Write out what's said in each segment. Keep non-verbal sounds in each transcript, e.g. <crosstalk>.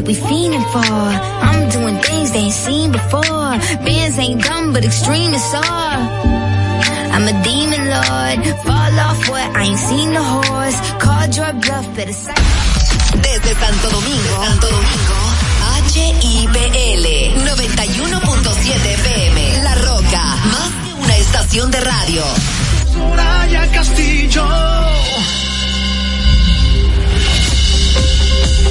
that we fiending for. I'm doing things they ain't seen before. Bands ain't dumb, but extreme is all. I'm a demon lord. Fall off what? I ain't seen the horse. Called your bluff, better sign. Desde Santo Domingo, Santo Domingo, HIPL 91.7 FM. La Roca, más que una estación de radio. Soraya Castillo.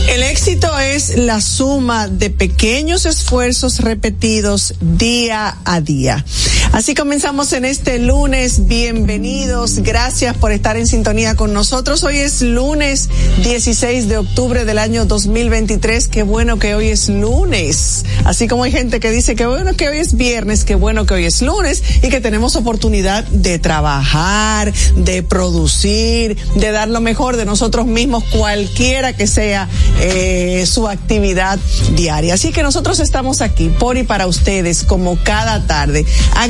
El éxito es la suma de pequeños esfuerzos repetidos día a día. Así comenzamos en este lunes. Bienvenidos. Gracias por estar en sintonía con nosotros. Hoy es lunes 16 de octubre del año 2023. Qué bueno que hoy es lunes. Así como hay gente que dice que bueno que hoy es viernes, qué bueno que hoy es lunes y que tenemos oportunidad de trabajar, de producir, de dar lo mejor de nosotros mismos, cualquiera que sea eh, su actividad diaria. Así que nosotros estamos aquí por y para ustedes como cada tarde,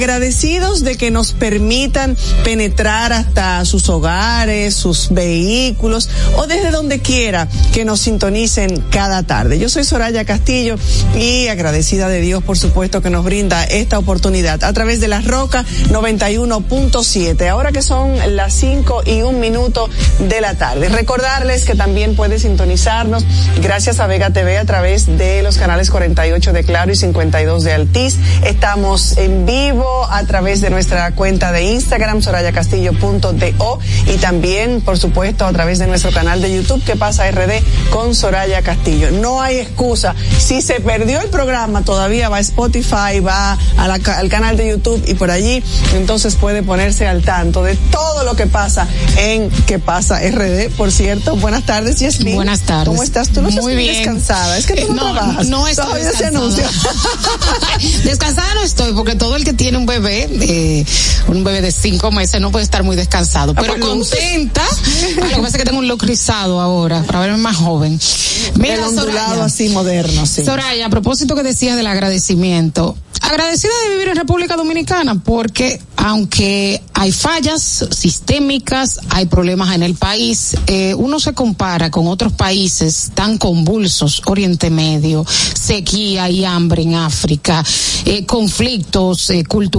agradecidos de que nos permitan penetrar hasta sus hogares, sus vehículos o desde donde quiera que nos sintonicen cada tarde. Yo soy Soraya Castillo y agradecida de Dios, por supuesto, que nos brinda esta oportunidad a través de la Roca 91.7. Ahora que son las 5 y un minuto de la tarde. Recordarles que también puede sintonizarnos gracias a Vega TV a través de los canales 48 de Claro y 52 de Altiz. Estamos en vivo a través de nuestra cuenta de Instagram, sorayacastillo.do y también, por supuesto, a través de nuestro canal de YouTube que pasa RD con Soraya Castillo. No hay excusa. Si se perdió el programa, todavía va a Spotify, va a la, al canal de YouTube y por allí, entonces puede ponerse al tanto de todo lo que pasa en Que pasa RD. Por cierto, buenas tardes, Yasmin. Buenas tardes. ¿Cómo estás? Tú no estás Muy bien. descansada. Es que tú no, no, trabajas. no estoy Todavía se descansada. anuncia. <laughs> descansada no estoy porque todo el que tiene un bebé, eh, un bebé de cinco meses no puede estar muy descansado, pero pues contenta. Ah, Lo que pasa es que tengo un look rizado ahora para verme más joven. Mira, el ondulado Soraya, así moderno, sí. Soraya, a propósito que decías del agradecimiento, agradecida de vivir en República Dominicana porque aunque hay fallas sistémicas, hay problemas en el país, eh, uno se compara con otros países tan convulsos, Oriente Medio, sequía y hambre en África, eh, conflictos eh, culturales,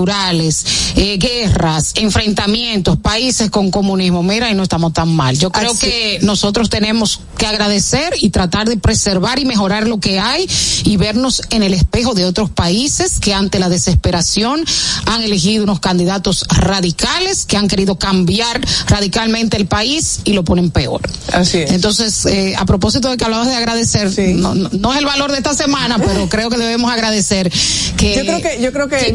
eh, guerras, enfrentamientos, países con comunismo. Mira, y no estamos tan mal. Yo creo Así- que nosotros tenemos que agradecer y tratar de preservar y mejorar lo que hay y vernos en el espejo de otros países que ante la desesperación han elegido unos candidatos radicales que han querido cambiar radicalmente el país y lo ponen peor. Así es. Entonces, eh, a propósito de que hablabas de agradecer, Sí. no, no- no es el valor de esta semana, pero creo que debemos agradecer que, Yo creo que- yo creo que que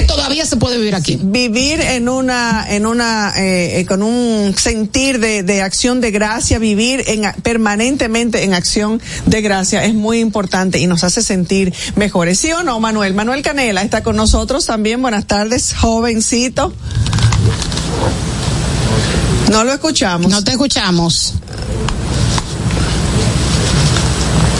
vivir- todavía se puede vivir aquí. vivir en una en una eh, eh, con un sentir de, de acción de gracia vivir en permanentemente en acción de gracia es muy importante y nos hace sentir mejores. Sí o no Manuel Manuel Canela está con nosotros también. Buenas tardes jovencito. No lo escuchamos. No te escuchamos.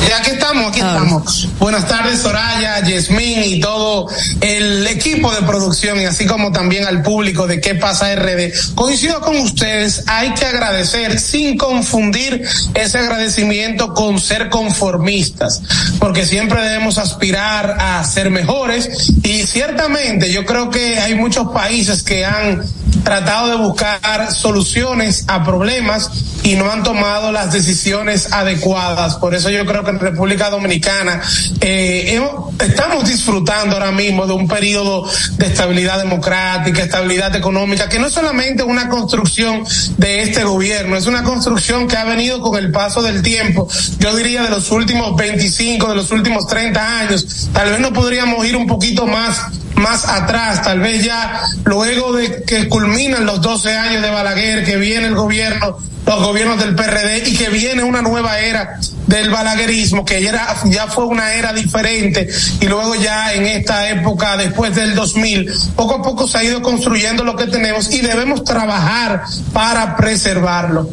Y aquí estamos, aquí Ah. estamos. Buenas tardes, Soraya, Yasmín y todo el equipo de producción, y así como también al público de qué pasa RD. Coincido con ustedes, hay que agradecer sin confundir ese agradecimiento con ser conformistas, porque siempre debemos aspirar a ser mejores y ciertamente yo creo que hay muchos países que han tratado de buscar soluciones a problemas y no han tomado las decisiones adecuadas. Por eso yo creo que en República Dominicana eh, estamos disfrutando ahora mismo de un periodo de estabilidad democrática, estabilidad económica, que no es solamente una construcción de este gobierno, es una construcción que ha venido con el paso del tiempo, yo diría de los últimos 25, de los últimos 30 años. Tal vez no podríamos ir un poquito más más atrás, tal vez ya luego de que culminan los 12 años de Balaguer, que viene el gobierno los gobiernos del PRD y que viene una nueva era del balaguerismo, que ya, ya fue una era diferente y luego ya en esta época, después del 2000, poco a poco se ha ido construyendo lo que tenemos y debemos trabajar para preservarlo.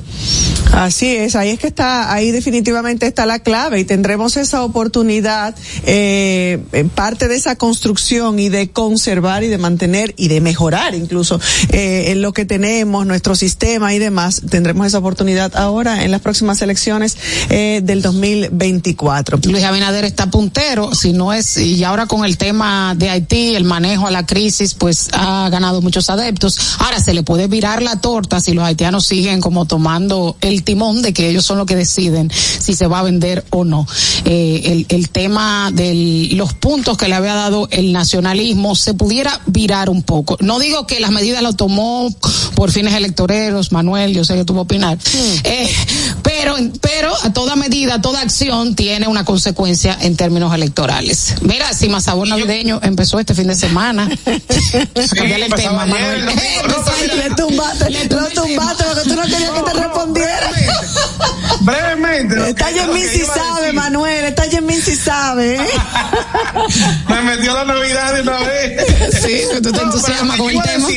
Así es, ahí es que está, ahí definitivamente está la clave y tendremos esa oportunidad, eh, en parte de esa construcción y de conservar y de mantener y de mejorar incluso eh, lo que tenemos, nuestro sistema y demás, tendremos esa oportunidad ahora en las próximas elecciones eh, del 2024. Luis Abinader está puntero, si no es, y ahora con el tema de Haití, el manejo a la crisis, pues ha ganado muchos adeptos. Ahora se le puede virar la torta si los haitianos siguen como tomando el timón de que ellos son los que deciden si se va a vender o no. Eh, el, el tema de los puntos que le había dado el nacionalismo se pudiera virar un poco. No digo que las medidas lo tomó por fines electoreros, Manuel, yo sé que tú vas a opinar, eh, pero, pero a toda medida, toda acción tiene una consecuencia en términos electorales. Mira, si Sabor Navideño empezó este fin de semana. <laughs> <laughs> Cambiarle el tema, Manuel. <laughs> le tumbaste, lo tumbaste porque tú no querías que te respondiera. Brevemente. Está Yemín si sabe, Manuel. Está Yemín si sabe. Me metió la Navidad de una vez. Sí, tú te entusiasmas con el tema.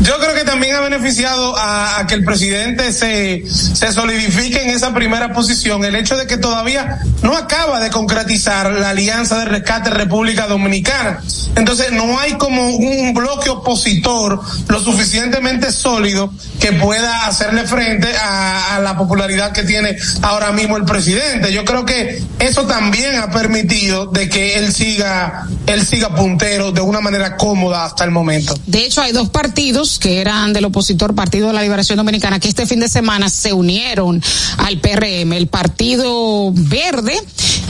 Yo creo que también ha beneficiado a, que el presidente se, se solidifique en esa primera posición el hecho de que todavía no acaba de concretizar la alianza de rescate República Dominicana. Entonces no hay como un bloque opositor lo suficientemente sólido que pueda hacerle frente a, a la popularidad que tiene ahora mismo el presidente. Yo creo que eso también ha permitido de que él siga, él siga puntero de una manera cómoda hasta el momento. De hecho, hay dos partidos que eran del opositor Partido de la Liberación Dominicana, que este fin de semana se unieron al PRM, el Partido Verde,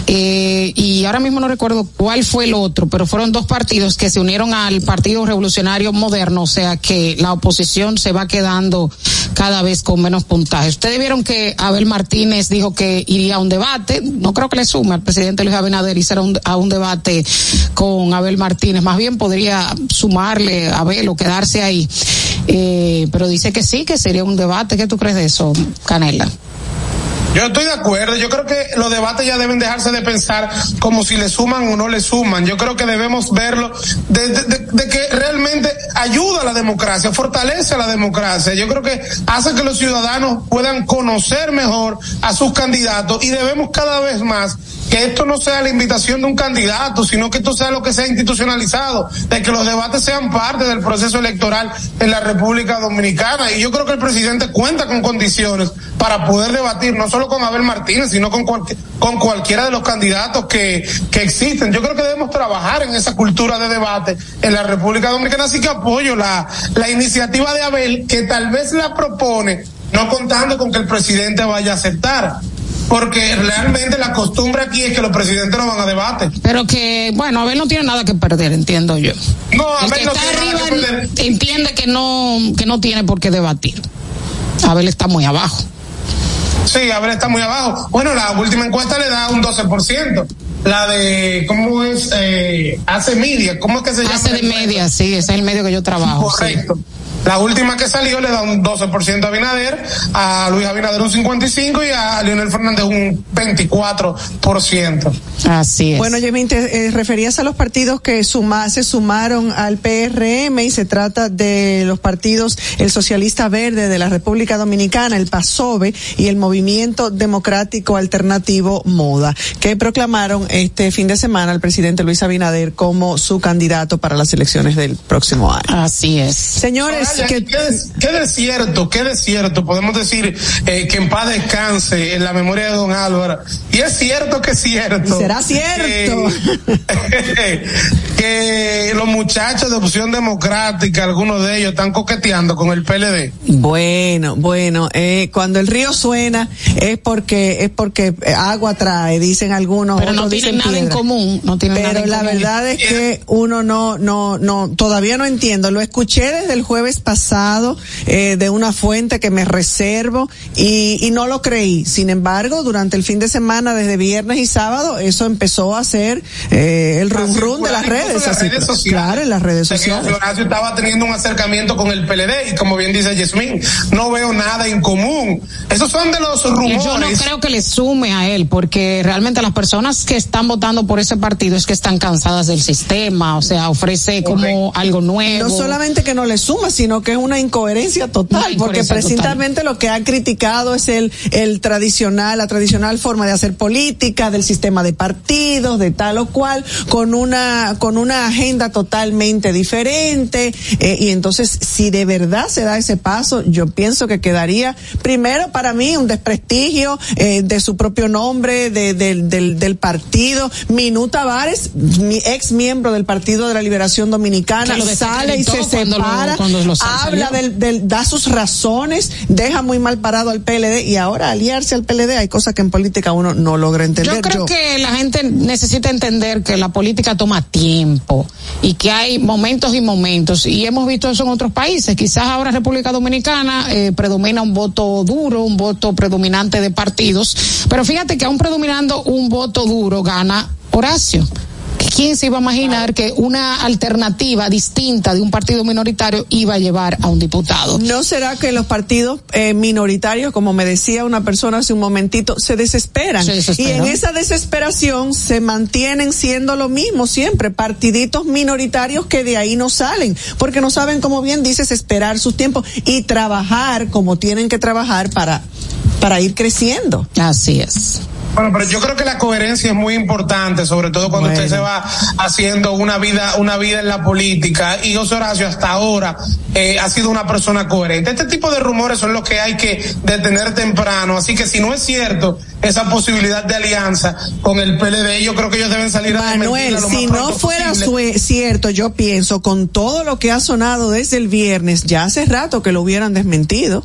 eh, y ahora mismo no recuerdo cuál fue el otro, pero fueron dos partidos que se unieron al Partido Revolucionario Moderno, o sea que la oposición se va quedando cada vez con menos puntaje. Ustedes vieron que Abel Martínez dijo que iría a un debate, no creo que le sume al presidente Luis Abinader y un, a un debate con Abel Martínez, más bien podría sumarle a Abel o quedarse ahí. Eh, pero dice que sí, que sería un debate. ¿Qué tú crees de eso, Canela? Yo estoy de acuerdo. Yo creo que los debates ya deben dejarse de pensar como si le suman o no le suman. Yo creo que debemos verlo de, que realmente ayuda a la democracia, fortalece a la democracia. Yo creo que hace que los ciudadanos puedan conocer mejor a sus candidatos y debemos cada vez más que esto no sea la invitación de un candidato, sino que esto sea lo que sea institucionalizado, de que los debates sean parte del proceso electoral en la República Dominicana. Y yo creo que el presidente cuenta con condiciones para poder debatir, no solo con Abel Martínez, sino con, con cualquiera de los candidatos que, que existen. Yo creo que debemos trabajar en esa cultura de debate en la República Dominicana, así que apoyo la, la iniciativa de Abel, que tal vez la propone, no contando con que el presidente vaya a aceptar porque realmente la costumbre aquí es que los presidentes no van a debate. Pero que, bueno, Abel no tiene nada que perder, entiendo yo. No, Abel no tiene arriba nada que perder. entiende que no, que no tiene por qué debatir. Abel está muy abajo. Sí, Abel está muy abajo. Bueno, la última encuesta le da un 12%. La de, ¿cómo es? Eh, hace media, ¿cómo es que se llama? Hace de media, sí, ese es el medio que yo trabajo. Correcto. La última que salió le da un 12% a Abinader, a Luis Abinader un 55% y a Leonel Fernández un 24%. Así es. Bueno, Yemín, te eh, referías a los partidos que suma, se sumaron al PRM y se trata de los partidos el Socialista Verde de la República Dominicana, el PASOVE y el Movimiento Democrático Alternativo MODA, que proclamaron este fin de semana al presidente Luis Abinader como su candidato para las elecciones del próximo año. Así es. Señores, que, qué, desierto, qué desierto, podemos decir eh, que en paz descanse en la memoria de don Álvaro. Y es cierto que es cierto. Será cierto. <laughs> Que, los muchachos de opción democrática, algunos de ellos están coqueteando con el PLD. Bueno, bueno, eh, cuando el río suena es porque es porque agua trae, dicen algunos. Pero no tienen nada en común, no tienen Pero nada en la verdad es que uno no, no, no, todavía no entiendo. Lo escuché desde el jueves pasado eh, de una fuente que me reservo y, y no lo creí. Sin embargo, durante el fin de semana, desde viernes y sábado, eso empezó a ser eh, el rum rum de las redes. Sociales. Claro, en las redes sociales. Estaba teniendo un acercamiento con el PLD y como bien dice Yasmín, no veo nada en común. Esos son de los rumores. Yo no creo que le sume a él, porque realmente las personas que están votando por ese partido es que están cansadas del sistema, o sea, ofrece como algo nuevo. No solamente que no le suma, sino que es una incoherencia total, porque precisamente lo que ha criticado es el, el tradicional, la tradicional forma de hacer política, del sistema de partidos, de tal o cual, con una, con una agenda totalmente diferente, eh, y entonces, si de verdad se da ese paso, yo pienso que quedaría, primero para mí, un desprestigio eh, de su propio nombre, de, del, del partido. Minuta Vares, mi ex miembro del Partido de la Liberación Dominicana, sale y se separa, habla del, del, da sus razones, deja muy mal parado al PLD y ahora aliarse al PLD hay cosas que en política uno no logra entender. Yo creo que la gente necesita entender que la política toma tiempo y que hay momentos y momentos y hemos visto eso en otros países. Quizás ahora República Dominicana eh, predomina un voto duro, un voto predominante de partidos, pero fíjate que aún predominando un voto duro gana Horacio. ¿Quién se iba a imaginar que una alternativa distinta de un partido minoritario iba a llevar a un diputado? ¿No será que los partidos eh, minoritarios, como me decía una persona hace un momentito, se desesperan? Se desesperan. Y en esa desesperación se mantienen siendo lo mismo siempre, partiditos minoritarios que de ahí no salen, porque no saben, como bien dices, esperar sus tiempos y trabajar como tienen que trabajar para, para ir creciendo. Así es. Bueno, pero yo creo que la coherencia es muy importante, sobre todo cuando bueno. usted se va haciendo una vida, una vida en la política. Y José Horacio hasta ahora eh, ha sido una persona coherente. Este tipo de rumores son los que hay que detener temprano. Así que si no es cierto esa posibilidad de alianza con el PLD, yo creo que ellos deben salir Manuel, a lo si más no fuera posible. cierto, yo pienso con todo lo que ha sonado desde el viernes, ya hace rato que lo hubieran desmentido.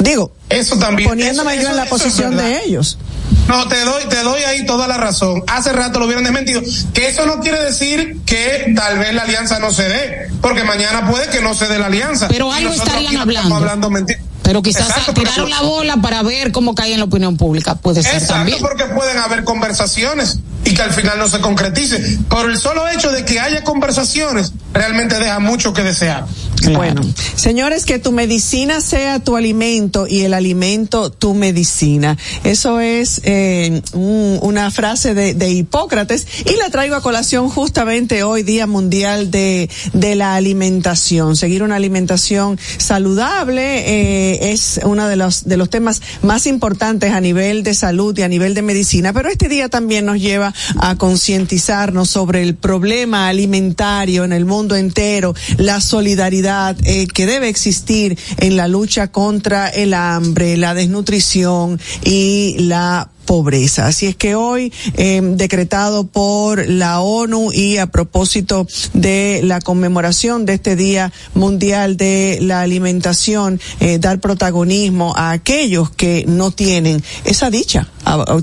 Digo, eso también, poniéndome eso, yo en la posición de ellos. No, te doy, te doy ahí toda la razón. Hace rato lo hubieran desmentido. Que eso no quiere decir que tal vez la alianza no se dé, porque mañana puede que no se dé la alianza. Pero algo estarían hablando. hablando mentira. Pero quizás Exacto, tiraron la bola para ver cómo cae en la opinión pública. Puede ser Exacto, también. porque pueden haber conversaciones y que al final no se concretice. Por el solo hecho de que haya conversaciones, realmente deja mucho que desear. Bueno, señores, que tu medicina sea tu alimento y el alimento tu medicina. Eso es eh, un, una frase de, de, Hipócrates y la traigo a colación justamente hoy, Día Mundial de, de la Alimentación. Seguir una alimentación saludable eh, es uno de los, de los temas más importantes a nivel de salud y a nivel de medicina, pero este día también nos lleva a concientizarnos sobre el problema alimentario en el mundo entero, la solidaridad eh, que debe existir en la lucha contra el hambre, la desnutrición y la pobreza. Así es que hoy, eh, decretado por la ONU y a propósito de la conmemoración de este Día Mundial de la Alimentación, eh, dar protagonismo a aquellos que no tienen esa dicha.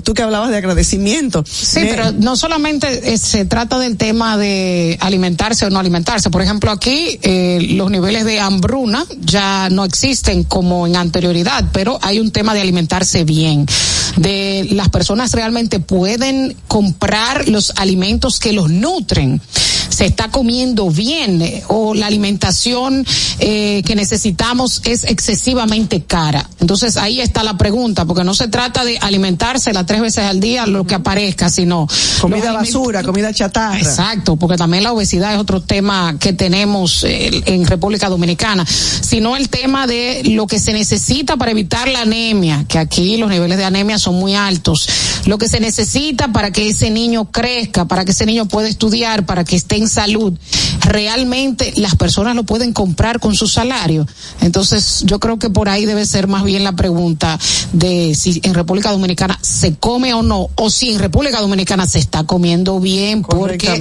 Tú que hablabas de agradecimiento. Sí, pero no solamente eh, se trata del tema de alimentarse o no alimentarse. Por ejemplo, aquí eh, los niveles de hambruna ya no existen como en anterioridad, pero hay un tema de alimentarse bien, de las personas realmente pueden comprar los alimentos que los nutren se está comiendo bien eh, o la alimentación eh, que necesitamos es excesivamente cara. Entonces ahí está la pregunta, porque no se trata de alimentarse las tres veces al día lo que aparezca, sino comida basura, comida chatarra. Exacto, porque también la obesidad es otro tema que tenemos eh, en República Dominicana, sino el tema de lo que se necesita para evitar la anemia, que aquí los niveles de anemia son muy altos, lo que se necesita para que ese niño crezca, para que ese niño pueda estudiar, para que esté en salud, realmente las personas lo pueden comprar con su salario. Entonces, yo creo que por ahí debe ser más bien la pregunta de si en República Dominicana se come o no, o si en República Dominicana se está comiendo bien porque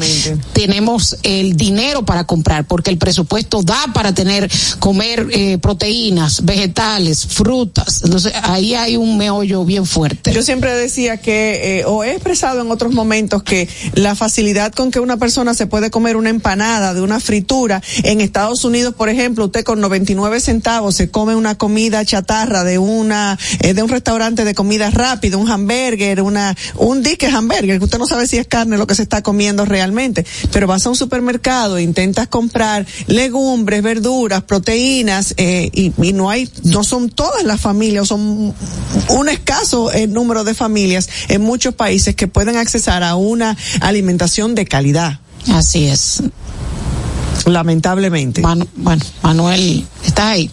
tenemos el dinero para comprar, porque el presupuesto da para tener, comer eh, proteínas, vegetales, frutas. Entonces, ahí hay un meollo bien fuerte. Yo siempre decía que, eh, o he expresado en otros momentos que la facilidad con que una persona se puede comer una empanada de una fritura, en Estados Unidos, por ejemplo, usted con 99 centavos se come una comida chatarra de una, eh, de un restaurante de comida rápida, un hamburger, una, un dique hamburger, que usted no sabe si es carne lo que se está comiendo realmente, pero vas a un supermercado, intentas comprar legumbres, verduras, proteínas, eh, y, y no hay, no son todas las familias, son un escaso eh, número de familias en muchos países que pueden accesar a una alimentación de calidad. Así es. Lamentablemente. bueno, Manuel, ¿estás ahí?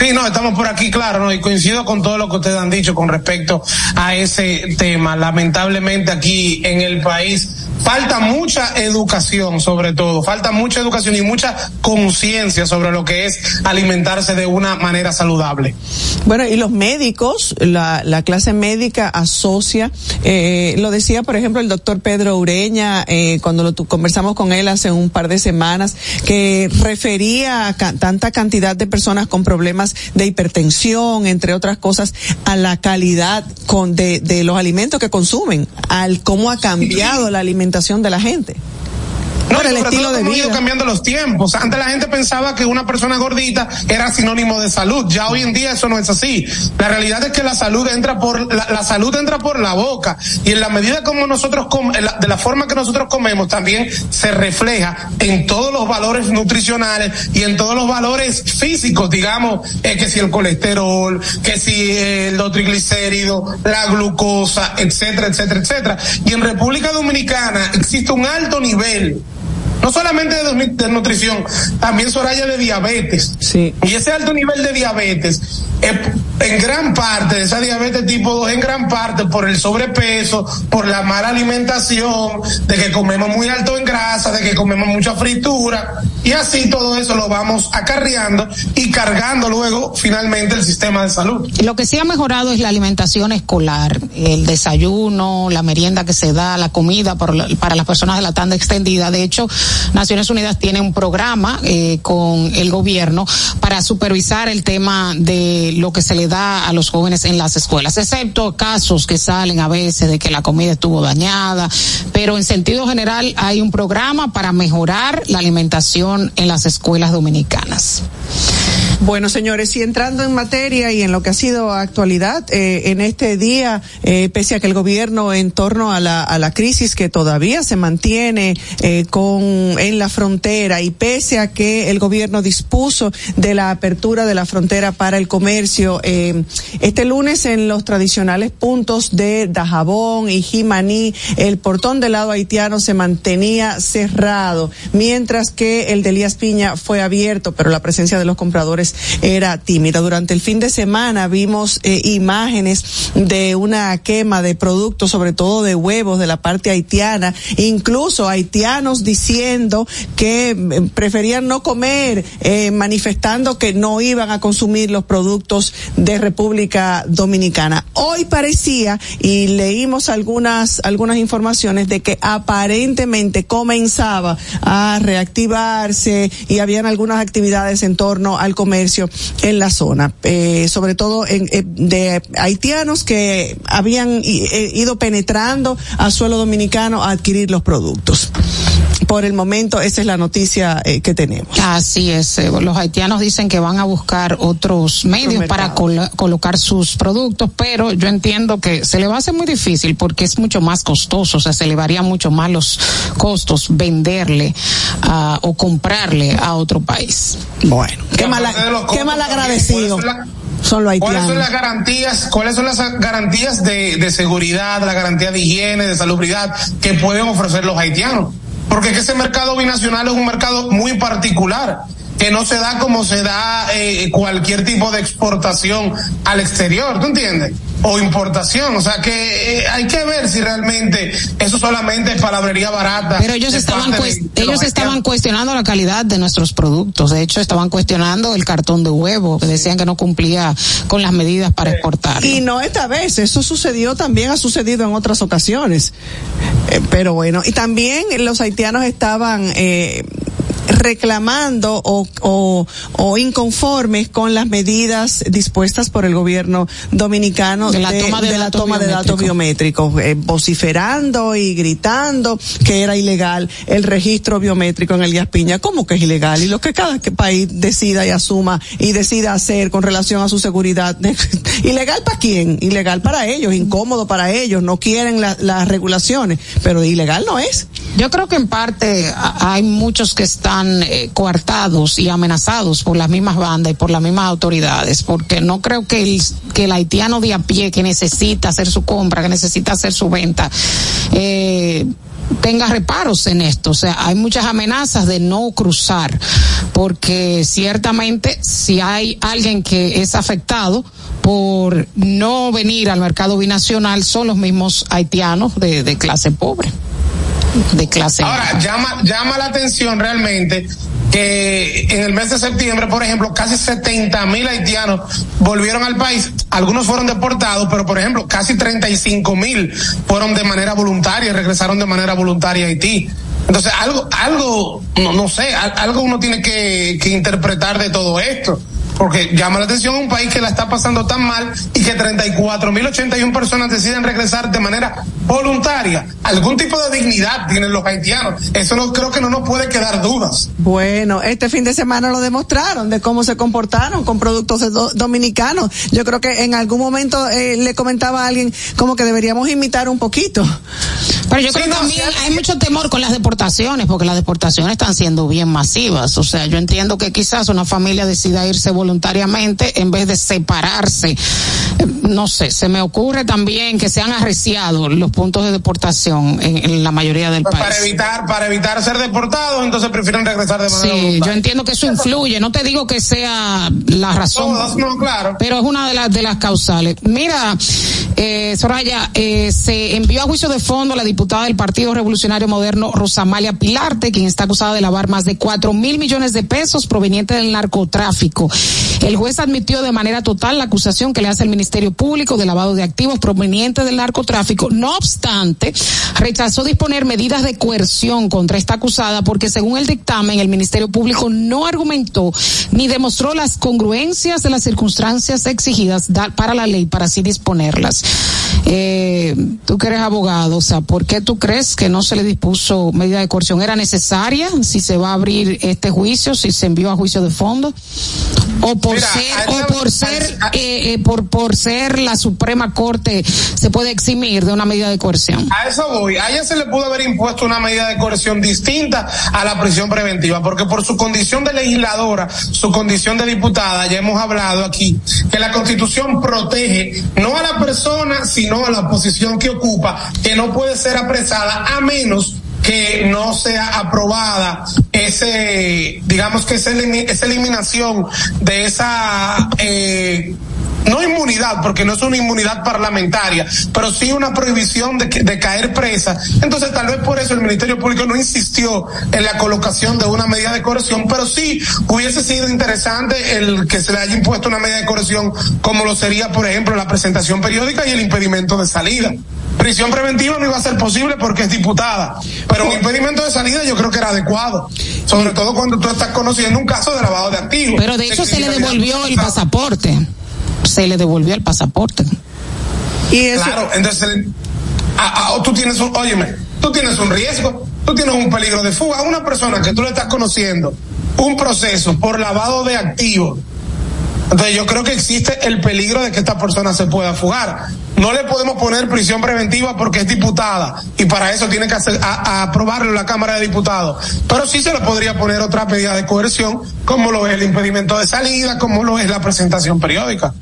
Sí, no, estamos por aquí, claro, ¿no? y coincido con todo lo que ustedes han dicho con respecto a ese tema. Lamentablemente aquí en el país falta mucha educación sobre todo, falta mucha educación y mucha conciencia sobre lo que es alimentarse de una manera saludable. Bueno, y los médicos, la, la clase médica asocia, eh, lo decía por ejemplo el doctor Pedro Ureña, eh, cuando lo conversamos con él hace un par de semanas, que refería a tanta cantidad de personas con problemas de hipertensión, entre otras cosas, a la calidad con de, de los alimentos que consumen, al cómo ha cambiado la alimentación de la gente. No, el estilo de vida. cambiando los tiempos. Antes la gente pensaba que una persona gordita era sinónimo de salud. Ya hoy en día eso no es así. La realidad es que la salud entra por la, salud entra por la boca y en la medida como nosotros de la forma que nosotros comemos también se refleja en todos los valores nutricionales y en todos los valores físicos, digamos, eh, que si el colesterol, que si el triglicérido, la glucosa, etcétera, etcétera, etcétera. Y en República Dominicana existe un alto nivel no solamente de, nutrición, también Soraya de diabetes. Sí. Y ese alto nivel de diabetes en gran parte de esa diabetes tipo 2, en gran parte por el sobrepeso, por la mala alimentación, de que comemos muy alto en grasa, de que comemos mucha fritura, y así todo eso lo vamos acarreando y cargando luego finalmente el sistema de salud. Lo que sí ha mejorado es la alimentación escolar, el desayuno, la merienda que se da, la comida para las personas de la tanda extendida. De hecho, Naciones Unidas tiene un programa eh, con el gobierno para supervisar el tema de lo que se le da a los jóvenes en las escuelas, excepto casos que salen a veces de que la comida estuvo dañada, pero en sentido general hay un programa para mejorar la alimentación en las escuelas dominicanas. Bueno, señores, y entrando en materia y en lo que ha sido actualidad eh, en este día, eh, pese a que el gobierno en torno a la, a crisis que todavía se mantiene eh, con en la frontera y pese a que el gobierno dispuso de la apertura de la frontera para el comercio, este lunes en los tradicionales puntos de Dajabón y Jimaní, el portón del lado haitiano se mantenía cerrado, mientras que el de Elías Piña fue abierto, pero la presencia de los compradores era tímida. Durante el fin de semana vimos eh, imágenes de una quema de productos, sobre todo de huevos de la parte haitiana, incluso haitianos diciendo que eh, preferían no comer, eh, manifestando que no iban a consumir los productos de República Dominicana. Hoy parecía, y leímos algunas, algunas informaciones de que aparentemente comenzaba a y habían algunas actividades en torno al comercio en la zona, eh, sobre todo en, eh, de haitianos que habían eh, ido penetrando a suelo dominicano a adquirir los productos por el momento esa es la noticia que tenemos. Así es, los haitianos dicen que van a buscar otros medios para colocar sus productos, pero yo entiendo que se le va a hacer muy difícil porque es mucho más costoso, o sea, se elevarían mucho más los costos venderle uh, o comprarle a otro país. Bueno, qué mala Qué mal agradecido. son los haitianos. ¿Cuáles son las garantías, cuáles son las garantías de, de seguridad, la garantía de higiene, de salubridad que pueden ofrecer los haitianos? Porque ese mercado binacional es un mercado muy particular que no se da como se da eh, cualquier tipo de exportación al exterior, ¿tú entiendes? O importación, o sea que eh, hay que ver si realmente eso solamente es palabrería barata. Pero ellos estaban, de, de ellos estaban cuestionando la calidad de nuestros productos, de hecho estaban cuestionando el cartón de huevo, que decían que no cumplía con las medidas para exportar. Y no esta vez, eso sucedió también, ha sucedido en otras ocasiones. Eh, pero bueno, y también los haitianos estaban eh, reclamando o, o, o, inconformes con las medidas dispuestas por el gobierno dominicano de la toma de, la datos toma de datos biométricos, eh, vociferando y gritando que era ilegal el registro biométrico en el Elías Piña. ¿Cómo que es ilegal? Y lo que cada país decida y asuma y decida hacer con relación a su seguridad. <laughs> ¿Ilegal para quién? Ilegal para ellos, incómodo para ellos, no quieren la, las regulaciones, pero ilegal no es. Yo creo que en parte hay muchos que están eh, coartados y amenazados por las mismas bandas y por las mismas autoridades, porque no creo que el, que el haitiano de a pie que necesita hacer su compra, que necesita hacer su venta, eh, tenga reparos en esto. O sea, hay muchas amenazas de no cruzar, porque ciertamente si hay alguien que es afectado, por no venir al mercado binacional son los mismos haitianos de clase pobre de clase. Ahora, llama, llama la atención realmente que en el mes de septiembre, por ejemplo, casi 70 mil haitianos volvieron al país. Algunos fueron deportados, pero por ejemplo, casi 35 mil fueron de manera voluntaria, regresaron de manera voluntaria a Haití. Entonces, algo, algo, no, no sé, algo uno tiene que, que interpretar de todo esto porque llama la atención un país que la está pasando tan mal y que 34.081 personas deciden regresar de manera voluntaria. Algún tipo de dignidad tienen los haitianos. Eso no creo que no nos puede quedar dudas. Bueno, este fin de semana lo demostraron de cómo se comportaron con productos do dominicanos. Yo creo que en algún momento eh, le comentaba a alguien como que deberíamos imitar un poquito. Pero yo creo que también hay mucho temor con las deportaciones, porque las deportaciones están siendo bien masivas. O sea, yo entiendo que quizás una familia decida irse voluntariamente en vez de separarse. No sé, se me ocurre también que se han arreciado los puntos de deportación en, en la mayoría del pues país. Para evitar, para evitar ser deportados, entonces prefieren regresar de manera Sí, voluntaria. yo entiendo que eso influye. No te digo que sea la razón, no, claro. pero es una de las de las causales. Mira, eh, Soraya, eh, se envió a juicio de fondo la diputada del Partido Revolucionario Moderno, Rosamalia Pilarte, quien está acusada de lavar más de cuatro mil millones de pesos provenientes del narcotráfico. El juez admitió de manera total la acusación que le hace el Ministerio Público de lavado de activos provenientes del narcotráfico. No obstante, rechazó disponer medidas de coerción contra esta acusada porque según el dictamen, el Ministerio Público no argumentó ni demostró las congruencias de las circunstancias exigidas para la ley para así disponerlas. Eh, tú que eres abogado, o sea, ¿por qué tú crees que no se le dispuso medida de coerción? ¿Era necesaria si se va a abrir este juicio, si se envió a juicio de fondo? ¿O por Mira, ser, o por ser, eh, eh, por, por ser la Suprema Corte se puede eximir de una medida de coerción? A eso voy. A ella se le pudo haber impuesto una medida de coerción distinta a la prisión preventiva, porque por su condición de legisladora, su condición de diputada, ya hemos hablado aquí, que la constitución protege no a la persona, sino a la posición que ocupa, que no puede ser apresada a menos que no sea aprobada ese, digamos que esa, elimi- esa eliminación de esa, eh, no inmunidad, porque no es una inmunidad parlamentaria, pero sí una prohibición de, de caer presa. Entonces, tal vez por eso el Ministerio Público no insistió en la colocación de una medida de coerción, pero sí hubiese sido interesante el que se le haya impuesto una medida de coerción, como lo sería, por ejemplo, la presentación periódica y el impedimento de salida. Prisión preventiva no iba a ser posible porque es diputada, pero un impedimento de salida yo creo que era adecuado, sobre todo cuando tú estás conociendo un caso de lavado de activos. Pero de hecho se le devolvió el pasaporte. Se le devolvió el pasaporte. Y eso, Claro, entonces, a- a- tú tienes un, óyeme, tú tienes un riesgo, tú tienes un peligro de fuga. A una persona que tú le estás conociendo un proceso por lavado de activos, entonces yo creo que existe el peligro de que esta persona se pueda fugar. No le podemos poner prisión preventiva porque es diputada y para eso tiene que hacer, aprobarlo la Cámara de Diputados. Pero sí se le podría poner otra medida de coerción, como lo es el impedimento de salida, como lo es la presentación periódica.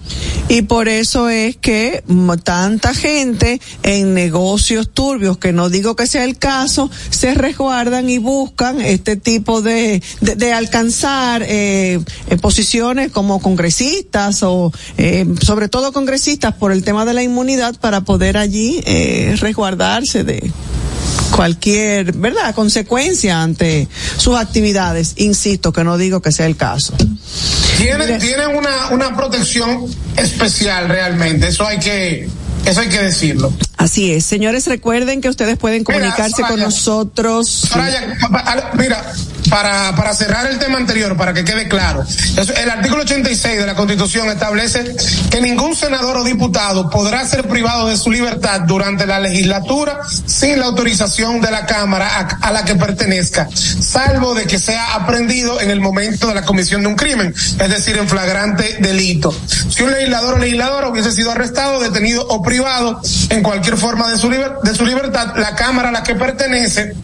Y por eso es que tanta gente en negocios turbios, que no digo que sea el caso, se resguardan y buscan este tipo de, de, alcanzar eh, posiciones como congresistas o eh, sobre todo congresistas por el tema de la inmunidad para poder allí eh, resguardarse de cualquier, ¿verdad?, consecuencia ante sus actividades. Insisto que no digo que sea el caso. Tienen, tienen una, una protección especial realmente, eso hay que, eso hay que decirlo. Así es. Señores, recuerden que ustedes pueden comunicarse con nosotros. mira, para, para cerrar el tema anterior, para que quede claro, el artículo 86 de la Constitución establece que ningún senador o diputado podrá ser privado de su libertad durante la legislatura sin la autorización de la Cámara a, la que pertenezca, salvo de que sea aprendido en el momento de la comisión de un crimen, es decir, en flagrante delito. Si un legislador o legisladora hubiese sido arrestado, detenido o privado en cualquier forma de su, de su libertad, la Cámara a la que pertenece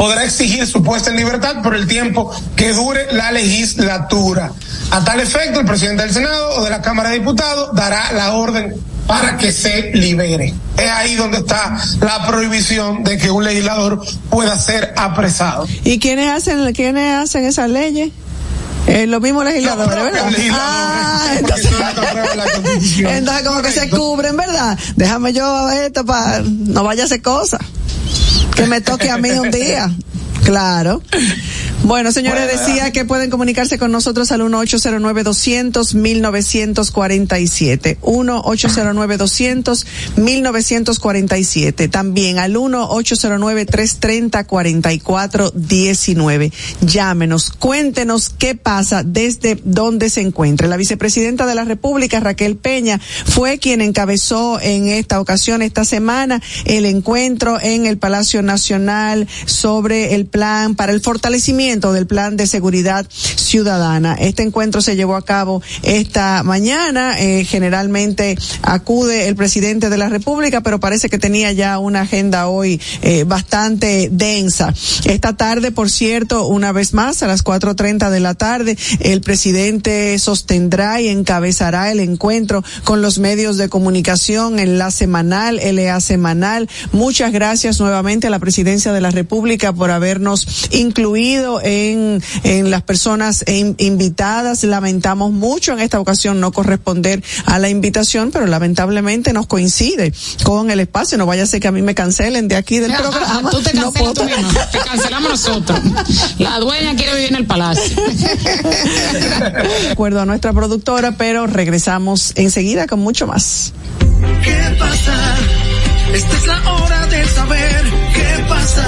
podrá exigir su puesta en libertad por el tiempo que dure la legislatura. A tal efecto, el presidente del Senado o de la Cámara de Diputados dará la orden para que se libere. Es ahí donde está la prohibición de que un legislador pueda ser apresado. ¿Y quiénes hacen, quiénes hacen esas leyes? Eh, los mismos legisladores, ¿verdad? Ah, entonces, entonces, como que se cubren, ¿verdad? Déjame yo esto para no vaya a hacer cosas que me toque a mí un día. <laughs> Claro. Bueno, señores, decía que pueden comunicarse con nosotros al 1-809-200-1947. 1-809-200-1947. También al 1-809-330-4419. Llámenos, cuéntenos qué pasa desde donde se encuentre. La vicepresidenta de la República, Raquel Peña, fue quien encabezó en esta ocasión, esta semana, el encuentro en el Palacio Nacional sobre el plan para el fortalecimiento del plan de seguridad ciudadana. Este encuentro se llevó a cabo esta mañana. Eh, generalmente acude el presidente de la República, pero parece que tenía ya una agenda hoy eh, bastante densa. Esta tarde, por cierto, una vez más, a las 4.30 de la tarde, el presidente sostendrá y encabezará el encuentro con los medios de comunicación en la semanal, LA semanal. Muchas gracias nuevamente a la presidencia de la República por habernos incluido en, en las personas invitadas. Lamentamos mucho en esta ocasión no corresponder a la invitación, pero lamentablemente nos coincide con el espacio. No vaya a ser que a mí me cancelen de aquí del <laughs> programa. Tú te no <laughs> te cancelamos nosotros. La dueña quiere vivir en el palacio. De acuerdo a nuestra productora, pero regresamos enseguida con mucho más. ¿Qué pasa? Esta es la hora de saber qué pasa.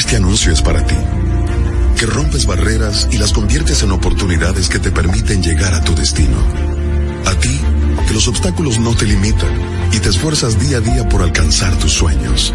Este anuncio es para ti, que rompes barreras y las conviertes en oportunidades que te permiten llegar a tu destino. A ti, que los obstáculos no te limitan y te esfuerzas día a día por alcanzar tus sueños.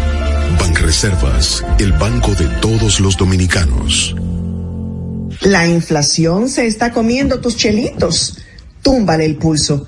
Banreservas, el banco de todos los dominicanos. La inflación se está comiendo tus chelitos. Túmbale el pulso.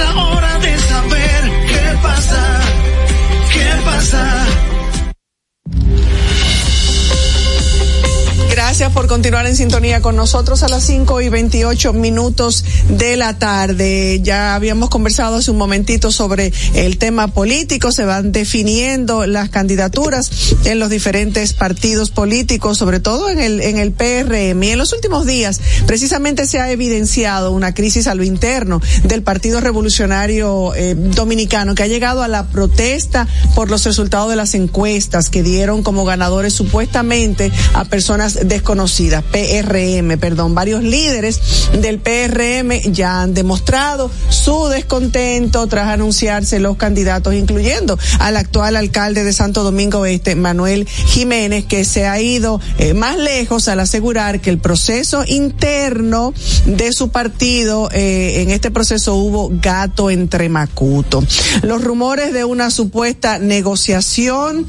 Es la hora de saber qué pasa. ¿Qué pasa? Gracias por continuar en sintonía con nosotros a las 5 y 28 minutos de la tarde. Ya habíamos conversado hace un momentito sobre el tema político. Se van definiendo las candidaturas en los diferentes partidos políticos, sobre todo en el, en el PRM. Y en los últimos días, precisamente se ha evidenciado una crisis a lo interno del Partido Revolucionario eh, Dominicano, que ha llegado a la protesta por los resultados de las encuestas que dieron como ganadores supuestamente a personas desconocidas, PRM, perdón, varios líderes del PRM ya han demostrado su descontento tras anunciarse los candidatos, incluyendo al actual alcalde de Santo Domingo Este, Manuel Jiménez, que se ha ido eh, más lejos al asegurar que el proceso interno de su partido, eh, en este proceso hubo gato entre macuto. Los rumores de una supuesta negociación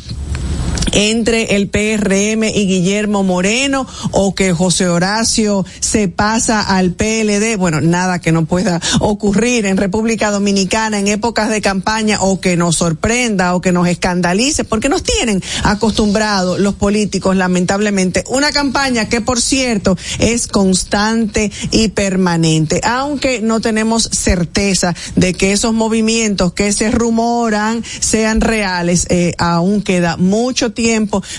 entre el PRM y Guillermo Moreno o que José Horacio se pasa al PLD. Bueno, nada que no pueda ocurrir en República Dominicana en épocas de campaña o que nos sorprenda o que nos escandalice, porque nos tienen acostumbrados los políticos, lamentablemente, una campaña que, por cierto, es constante y permanente, aunque no tenemos certeza de que esos movimientos que se rumoran sean reales, eh, aún queda mucho tiempo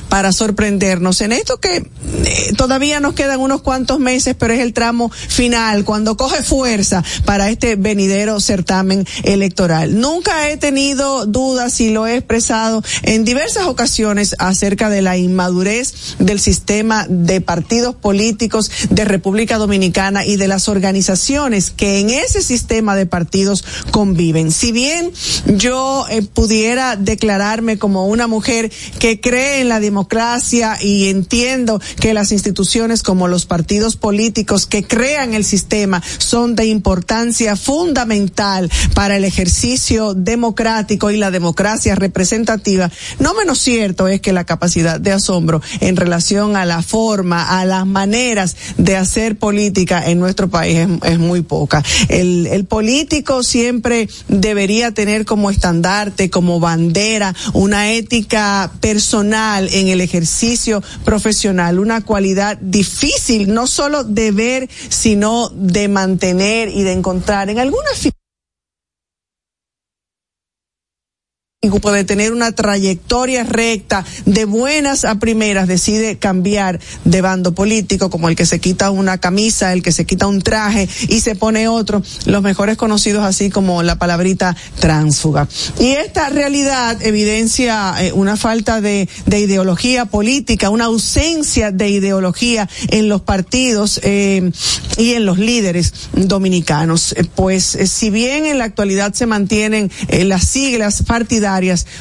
para sorprendernos en esto que eh, todavía nos quedan unos cuantos meses, pero es el tramo final, cuando coge fuerza para este venidero certamen electoral. Nunca he tenido dudas y lo he expresado en diversas ocasiones acerca de la inmadurez del sistema de partidos políticos de República Dominicana y de las organizaciones que en ese sistema de partidos conviven. Si bien yo eh, pudiera declararme como una mujer que cree en la democracia y entiendo que las instituciones como los partidos políticos que crean el sistema son de importancia fundamental para el ejercicio democrático y la democracia representativa, no menos cierto es que la capacidad de asombro en relación a la forma, a las maneras de hacer política en nuestro país es, es muy poca. El, el político siempre debería tener como estandarte, como bandera, una ética personal en el ejercicio profesional, una cualidad difícil no solo de ver, sino de mantener y de encontrar en algunas puede tener una trayectoria recta de buenas a primeras decide cambiar de bando político como el que se quita una camisa, el que se quita un traje y se pone otro, los mejores conocidos así como la palabrita tránsfuga. Y esta realidad evidencia eh, una falta de, de, ideología política, una ausencia de ideología en los partidos eh, y en los líderes dominicanos. Eh, pues si bien en la actualidad se mantienen las siglas partidarias,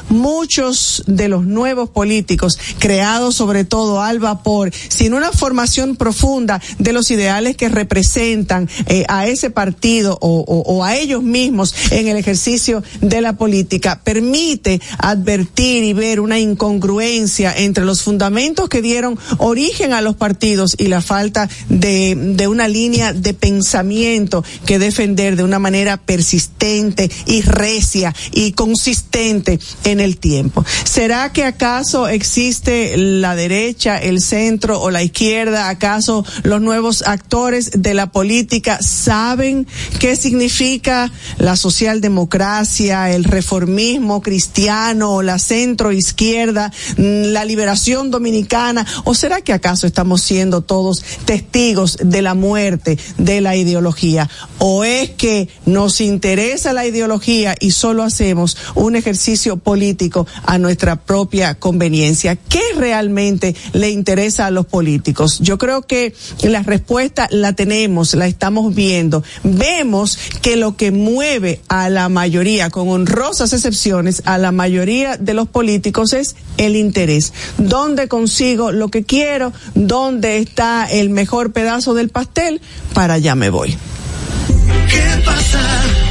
muchos de los nuevos políticos, creados sobre todo al vapor, sin una formación profunda de los ideales que representan eh, a ese partido o, a ellos mismos en el ejercicio de la política, permite advertir y ver una incongruencia entre los fundamentos que dieron origen a los partidos y la falta de, de una línea de pensamiento que defender de una manera persistente y recia y consistente en el tiempo. ¿Será que acaso existe la derecha, el centro o la izquierda? ¿Acaso los nuevos actores de la política saben qué significa la socialdemocracia, el reformismo cristiano, la centro izquierda, la liberación dominicana? ¿O será que acaso estamos siendo todos testigos de la muerte de la ideología? ¿O es que nos interesa la ideología y solo hacemos un ejercicio político a nuestra propia conveniencia? ¿Qué realmente le interesa a los políticos? Yo creo que la respuesta la tenemos, la estamos viendo. Vemos que lo que mueve a la mayoría, con honrosas excepciones, a la mayoría de los políticos es el interés. ¿Dónde consigo lo que quiero? ¿Dónde está el mejor pedazo del pastel? Para allá me voy. ¿Qué pasa?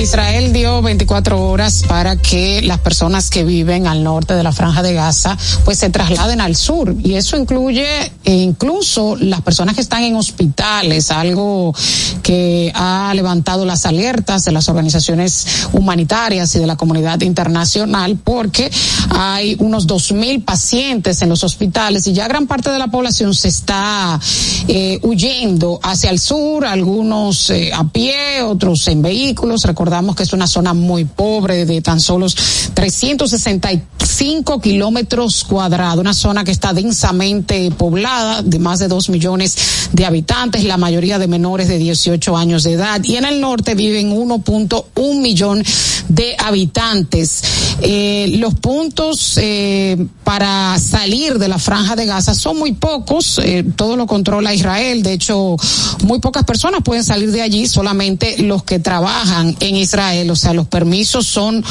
Israel dio 24 horas para que las personas que viven al norte de la franja de Gaza pues se trasladen al sur y eso incluye e incluso las personas que están en hospitales, algo que ha levantado las alertas de las organizaciones humanitarias y de la comunidad internacional porque hay unos 2.000 pacientes en los hospitales y ya gran parte de la población se está eh, huyendo hacia el sur, algunos eh, a pie, otros en vehículos. Recordamos que es una zona muy pobre de tan solo 365 kilómetros cuadrados, una zona que está densamente poblada de más de dos millones de habitantes, la mayoría de menores de 18 años de edad y en el norte viven 1.1 millón de habitantes. Eh, los puntos eh, para salir de la franja de Gaza son muy pocos, eh, todo lo controla Israel, de hecho muy pocas personas pueden salir de allí, solamente los que trabajan en Israel, o sea, los permisos son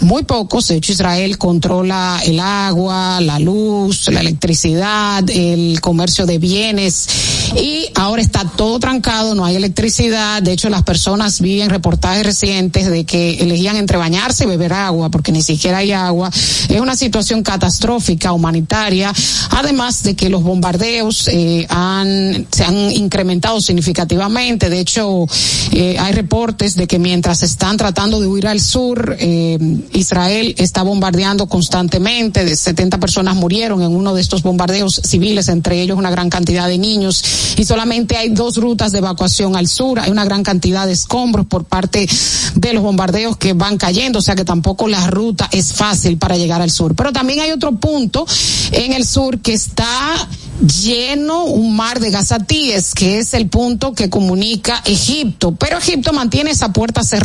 muy pocos, de hecho Israel controla el agua, la luz, la electricidad, el comercio de bienes. Y ahora está todo trancado, no hay electricidad, de hecho las personas viven reportajes recientes de que elegían entre bañarse y beber agua porque ni siquiera hay agua, es una situación catastrófica humanitaria, además de que los bombardeos eh, han, se han incrementado significativamente, de hecho eh, hay reportes de que mientras están tratando de huir al sur, eh, Israel está bombardeando constantemente, de 70 personas murieron en uno de estos bombardeos civiles, entre ellos una gran cantidad de niños, y solamente hay dos rutas de evacuación al sur, hay una gran cantidad de escombros por parte de los bombardeos que van cayendo, o sea que tampoco la ruta es fácil para llegar al sur. Pero también hay otro punto en el sur que está lleno un mar de gazatíes, que es el punto que comunica Egipto. Pero Egipto mantiene esa puerta cerrada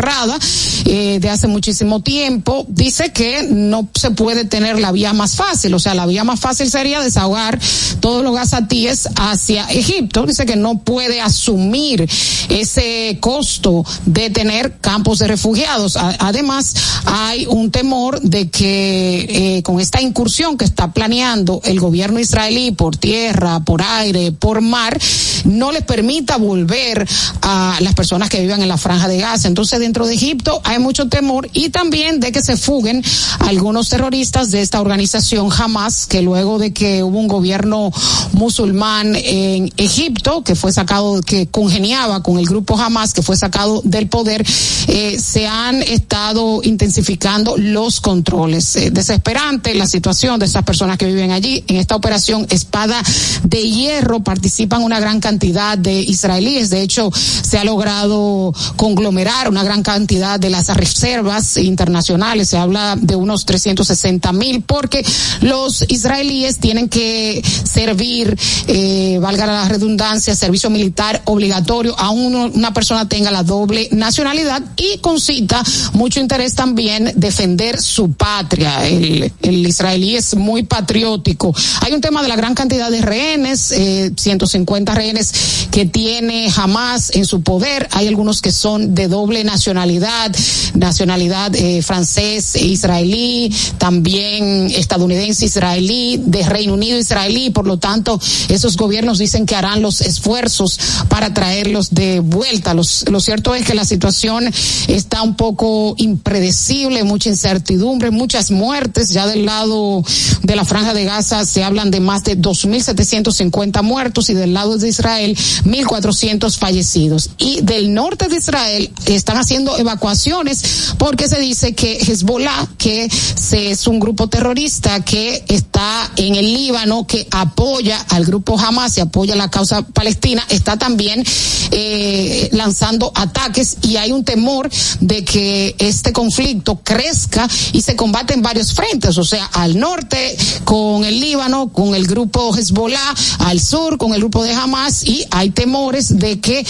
eh, de hace muchísimo tiempo. Dice que no se puede tener la vía más fácil, o sea, la vía más fácil sería desahogar todos los gazatíes hacia Egipto. Dice que no puede asumir ese costo de tener campos de refugiados. Además, hay un temor de que eh, con esta incursión que está planeando el gobierno israelí por tierra, por aire, por mar, no les permita volver a las personas que vivan en la franja de Gaza. Entonces, dentro de Egipto hay mucho temor y también de que se fuguen algunos terroristas de esta organización Hamas, que luego de que hubo un gobierno musulmán en Egipto, que fue sacado, que congeniaba con el grupo Hamas, que fue sacado del poder, eh, se han estado intensificando los controles. Eh, desesperante la situación de estas personas que viven allí. En esta operación Espada de Hierro participan una gran cantidad de israelíes. De hecho, se ha logrado conglomerar una gran cantidad de las reservas internacionales. Se habla de unos 360 mil porque los israelíes tienen que servir, eh, valga la redundancia, servicio militar obligatorio, aún una persona tenga la doble nacionalidad y concita mucho interés también defender su patria. El, el israelí es muy patriótico. Hay un tema de la gran cantidad de rehenes, eh, 150 rehenes que tiene Hamas en su poder. Hay algunos que son de doble nacionalidad, nacionalidad eh, francés e israelí, también estadounidense israelí, de Reino Unido israelí. Por lo tanto, esos gobiernos dicen que harán los esfuerzos para traerlos de vuelta. Los, lo cierto es que la situación está un poco impredecible, mucha incertidumbre, muchas muertes. Ya del lado de la franja de Gaza se hablan de más de 2.750 muertos y del lado de Israel 1.400 fallecidos. Y del norte de Israel están haciendo evacuaciones porque se dice que Hezbollah, que es un grupo terrorista que está en el Líbano, que apoya al grupo Hamas y apoya la causa palestina, está también eh, lanzando ataques y hay un temor de que este conflicto crezca y se combate en varios frentes, o sea, al norte con el Líbano, con el grupo Hezbollah, al sur con el grupo de Hamas y hay temores de que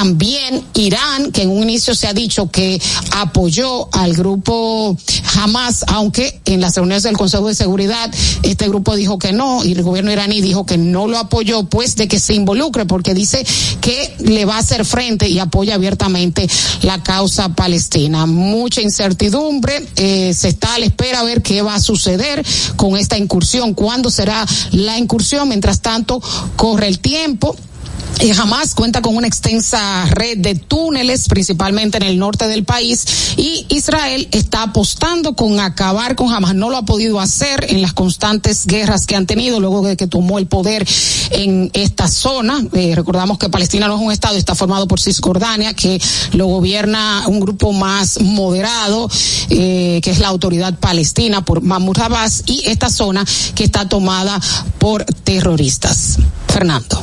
también Irán, que en un inicio se ha dicho que apoyó al grupo Hamas, aunque en las reuniones del Consejo de Seguridad este grupo dijo que no y el gobierno iraní dijo que no lo apoyó, pues de que se involucre porque dice que le va a hacer frente y apoya abiertamente la causa palestina. Mucha incertidumbre, eh, se está a la espera a ver qué va a suceder con esta incursión, cuándo será la incursión, mientras tanto corre el tiempo y Hamas cuenta con una extensa red de túneles, principalmente en el norte del país, y Israel está apostando con acabar con Hamas. No lo ha podido hacer en las constantes guerras que han tenido luego de que tomó el poder en esta zona. Eh, recordamos que Palestina no es un estado, está formado por Cisjordania, que lo gobierna un grupo más moderado, eh, que es la autoridad palestina por Mahmoud Abbas, y esta zona que está tomada por terroristas. Fernando.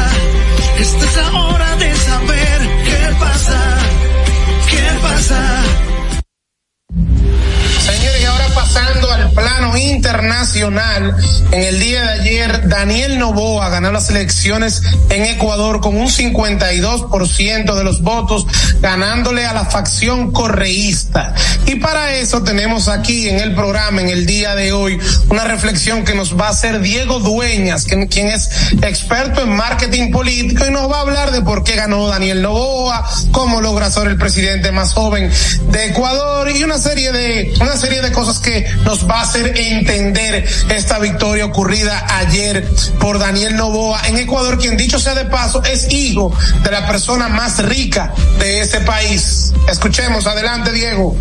Plano internacional, en el día de ayer, Daniel Novoa ganó las elecciones en Ecuador con un 52% de los votos, ganándole a la facción correísta. Y para eso tenemos aquí en el programa, en el día de hoy, una reflexión que nos va a hacer Diego Dueñas, quien, es experto en marketing político y nos va a hablar de por qué ganó Daniel Novoa, cómo logra ser el presidente más joven de Ecuador y una serie de, una serie de cosas que nos va a hacer entender esta victoria ocurrida ayer por Daniel Novoa en Ecuador, quien dicho sea de paso es hijo de la persona más rica de ese país. Escuchemos, adelante Diego.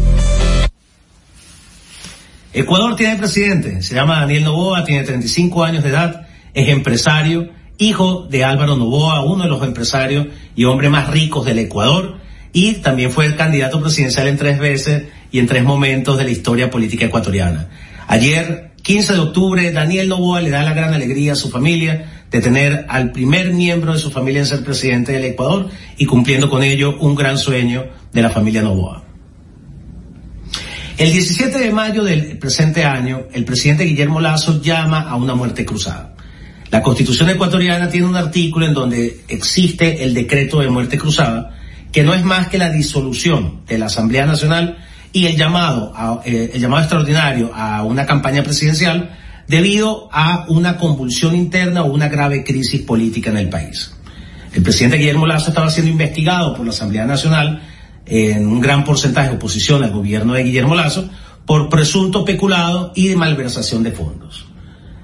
Ecuador tiene presidente, se llama Daniel Novoa, tiene 35 años de edad, es empresario, hijo de Álvaro Novoa, uno de los empresarios y hombres más ricos del Ecuador, y también fue el candidato presidencial en tres veces y en tres momentos de la historia política ecuatoriana. Ayer, 15 de octubre, Daniel Novoa le da la gran alegría a su familia de tener al primer miembro de su familia en ser presidente del Ecuador y cumpliendo con ello un gran sueño de la familia Novoa. El 17 de mayo del presente año, el presidente Guillermo Lazo llama a una muerte cruzada. La constitución ecuatoriana tiene un artículo en donde existe el decreto de muerte cruzada, que no es más que la disolución de la Asamblea Nacional y el llamado, a, eh, el llamado extraordinario a una campaña presidencial debido a una convulsión interna o una grave crisis política en el país. El presidente Guillermo Lazo estaba siendo investigado por la Asamblea Nacional en un gran porcentaje de oposición al gobierno de Guillermo Lazo por presunto peculado y de malversación de fondos.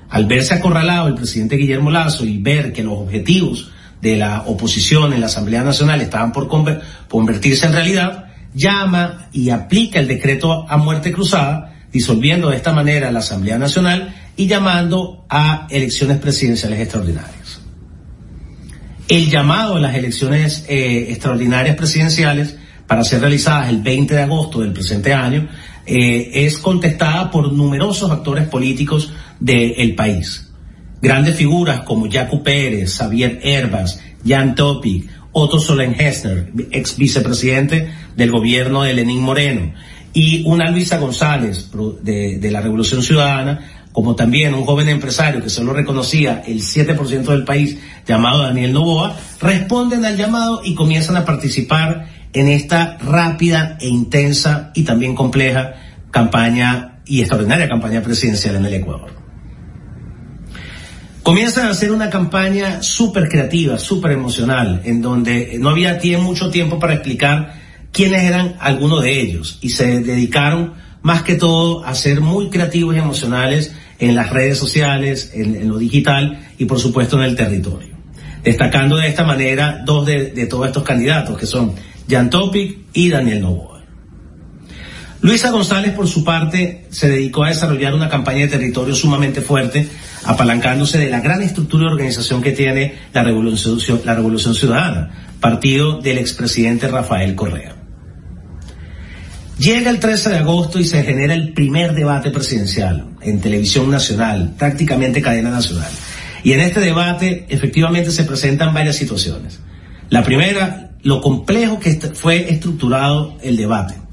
Al verse acorralado el presidente Guillermo Lazo y ver que los objetivos de la oposición en la Asamblea Nacional estaban por convertirse en realidad, llama y aplica el decreto a muerte cruzada, disolviendo de esta manera la Asamblea Nacional y llamando a elecciones presidenciales extraordinarias. El llamado a las elecciones eh, extraordinarias presidenciales para ser realizadas el 20 de agosto del presente año eh, es contestada por numerosos actores políticos del país. Grandes figuras como Jaco Pérez, Xavier Herbas, Jan Topic, Otto Solen-Hessner, ex vicepresidente del gobierno de Lenín Moreno, y una Luisa González de, de la Revolución Ciudadana, como también un joven empresario que solo reconocía el 7% del país llamado Daniel Novoa, responden al llamado y comienzan a participar en esta rápida e intensa y también compleja campaña y extraordinaria campaña presidencial en el Ecuador. Comienzan a hacer una campaña súper creativa, súper emocional, en donde no había mucho tiempo para explicar quiénes eran algunos de ellos y se dedicaron más que todo a ser muy creativos y emocionales en las redes sociales, en, lo digital y por supuesto en el territorio. Destacando de esta manera dos de, de todos estos candidatos que son Jan Topic y Daniel Novoa. Luisa González, por su parte, se dedicó a desarrollar una campaña de territorio sumamente fuerte, apalancándose de la gran estructura de organización que tiene la Revolución, la Revolución Ciudadana, partido del expresidente Rafael Correa. Llega el 13 de agosto y se genera el primer debate presidencial en televisión nacional, prácticamente cadena nacional. Y en este debate efectivamente se presentan varias situaciones. La primera, lo complejo que fue estructurado el debate.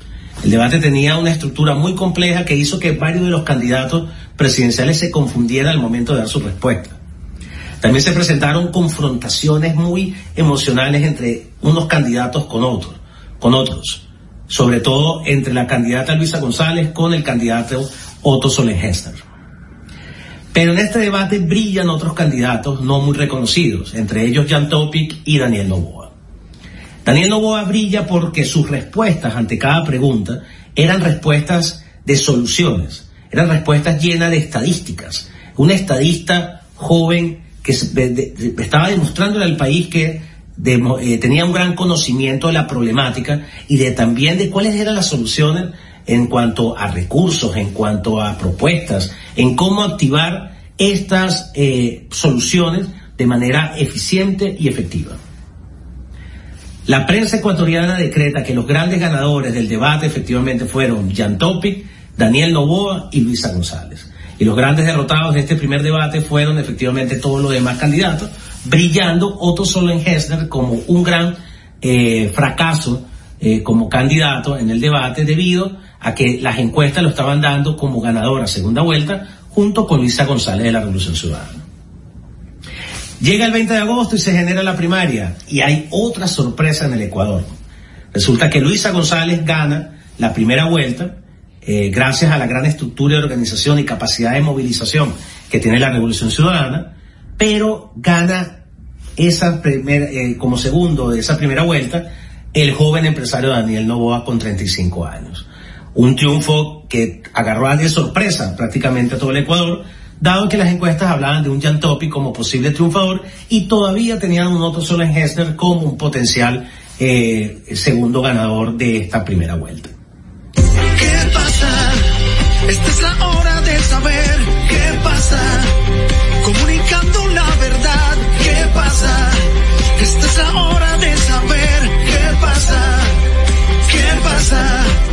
El debate tenía una estructura muy compleja que hizo que varios de los candidatos presidenciales se confundieran al momento de dar su respuesta. También se presentaron confrontaciones muy emocionales entre unos candidatos con otros, con otros, sobre todo entre la candidata Luisa González con el candidato Otto Solenhester. Pero en este debate brillan otros candidatos no muy reconocidos, entre ellos Jan Topic y Daniel Novoa. Daniel Novoa brilla porque sus respuestas ante cada pregunta eran respuestas de soluciones, eran respuestas llenas de estadísticas. Un estadista joven que estaba demostrándole al país que eh, tenía un gran conocimiento de la problemática y de también de cuáles eran las soluciones en cuanto a recursos, en cuanto a propuestas, en cómo activar estas eh, soluciones de manera eficiente y efectiva. La prensa ecuatoriana decreta que los grandes ganadores del debate efectivamente fueron Jan Topic, Daniel Novoa y Luisa González. Y los grandes derrotados de este primer debate fueron efectivamente todos los demás candidatos, brillando Otto Solenhesner como un gran eh, fracaso eh, como candidato en el debate debido a que las encuestas lo estaban dando como ganador a segunda vuelta junto con Luisa González de la Revolución Ciudadana. Llega el 20 de agosto y se genera la primaria y hay otra sorpresa en el Ecuador. Resulta que Luisa González gana la primera vuelta eh, gracias a la gran estructura de organización y capacidad de movilización que tiene la Revolución Ciudadana, pero gana esa primera, eh, como segundo de esa primera vuelta el joven empresario Daniel Novoa con 35 años. Un triunfo que agarró a de sorpresa prácticamente a todo el Ecuador, dado que las encuestas hablaban de un Jan Topi como posible triunfador y todavía tenían un Otto Solenhester como un potencial eh, segundo ganador de esta primera vuelta. Esta es la hora de saber qué pasa. Comunicando la verdad, ¿qué pasa? Esta es la hora de saber qué pasa. ¿Qué pasa?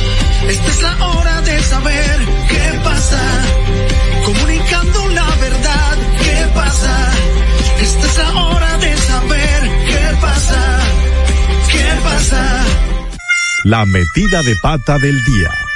Esta es la hora de saber qué pasa. Comunicando la verdad, qué pasa. Esta es la hora de saber qué pasa. ¿Qué pasa? La metida de pata del día.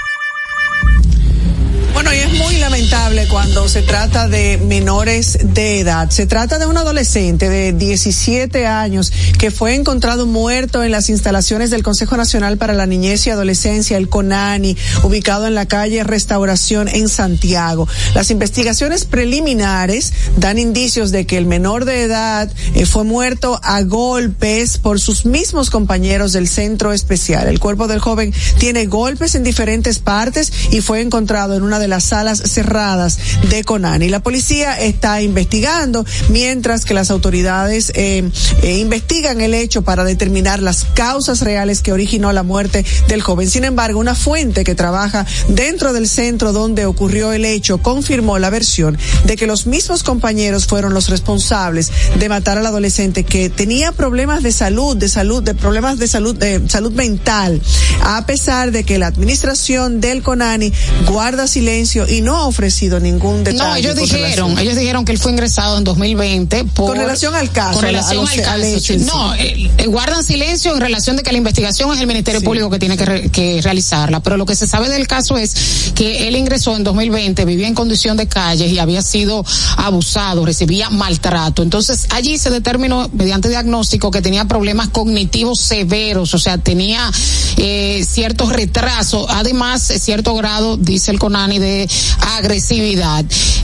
Cuando se trata de menores de edad. Se trata de un adolescente de 17 años que fue encontrado muerto en las instalaciones del Consejo Nacional para la Niñez y Adolescencia, el CONANI, ubicado en la calle Restauración en Santiago. Las investigaciones preliminares dan indicios de que el menor de edad eh, fue muerto a golpes por sus mismos compañeros del centro especial. El cuerpo del joven tiene golpes en diferentes partes y fue encontrado en una de las salas cerradas de Conani. La policía está investigando mientras que las autoridades eh, eh, investigan el hecho para determinar las causas reales que originó la muerte del joven. Sin embargo, una fuente que trabaja dentro del centro donde ocurrió el hecho confirmó la versión de que los mismos compañeros fueron los responsables de matar al adolescente que tenía problemas de salud, de salud, de problemas de salud, de salud mental, a pesar de que la administración del CONANI guarda silencio y no ha ofrecido ningún detalle. No, ellos dijeron, ellos dijeron que él fue ingresado en 2020 por, con relación al caso. Con relación al caso. no, eh, eh, guardan silencio en relación de que la investigación es el Ministerio sí. Público que tiene que, que, realizarla, pero lo que se sabe del caso es que él ingresó en 2020, vivía en condición de calle y había sido abusado, recibía maltrato. Entonces, allí se determinó mediante diagnóstico que tenía problemas cognitivos severos, o sea, tenía eh, ciertos retrasos, además cierto grado, dice el CONANI, de agresividad.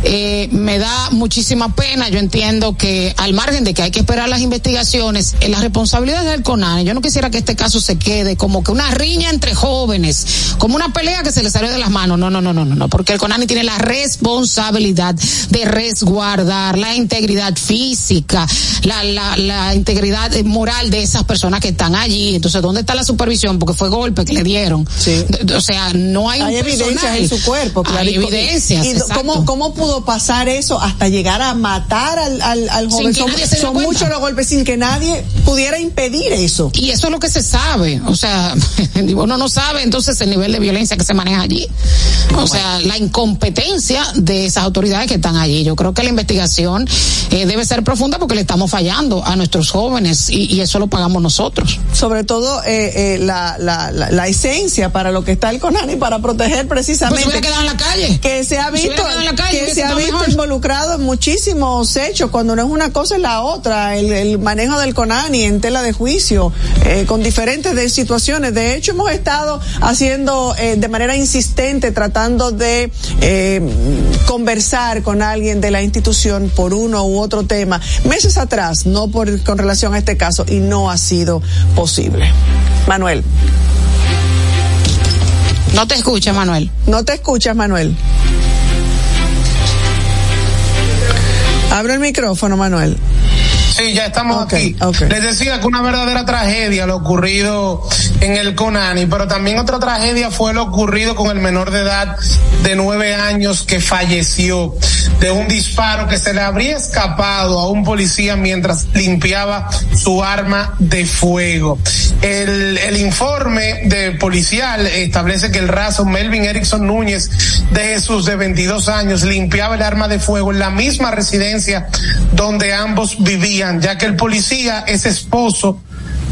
Eh, me da muchísima pena, yo entiendo que al margen de que hay que esperar las investigaciones, en las responsabilidades del CONANI, yo no quisiera que este caso se quede como que una riña entre jóvenes, como una pelea que se le salió de las manos, no, no, no, no, no, porque el CONANI tiene la responsabilidad de resguardar la integridad física, la, la, la integridad moral de esas personas que están allí. Entonces, ¿dónde está la supervisión? Porque fue golpe que le dieron. Sí. O sea, no hay, hay evidencias en su cuerpo. Claro. Hay evidencias. ¿Y cómo, cómo pudo pasar eso hasta llegar a matar al, al, al joven? Son son muchos los golpes sin que nadie pudiera impedir eso. Y eso es lo que se sabe. O sea, <laughs> uno no sabe entonces el nivel de violencia que se maneja allí. O sea, la incompetencia de esas autoridades que están allí. Yo creo que la investigación eh, debe ser profunda porque le estamos fallando a nuestros jóvenes y, y eso lo pagamos nosotros. Sobre todo eh, eh, la, la, la, la, esencia para lo que está el CONANI para proteger precisamente pues se en la calle. que se ha visto calle, que se ha visto mejor. involucrado en muchísimos hechos cuando no es una cosa es la otra el, el manejo del CONANI en tela de juicio eh, con diferentes de situaciones de hecho hemos estado haciendo eh, de manera insistente tratando de eh, conversar con alguien de la institución por uno u otro tema meses atrás no por con relación a este caso y no ha sido posible Manuel no te escucha, Manuel. No te escuchas, Manuel. Abre el micrófono, Manuel. Sí, ya estamos okay, aquí. Okay. Les decía que una verdadera tragedia lo ocurrido en el Conani, pero también otra tragedia fue lo ocurrido con el menor de edad de nueve años que falleció de un disparo que se le habría escapado a un policía mientras limpiaba su arma de fuego. El, el informe de policial establece que el raso Melvin Erickson Núñez de Jesús de 22 años limpiaba el arma de fuego en la misma residencia donde ambos vivían ya que el policía es esposo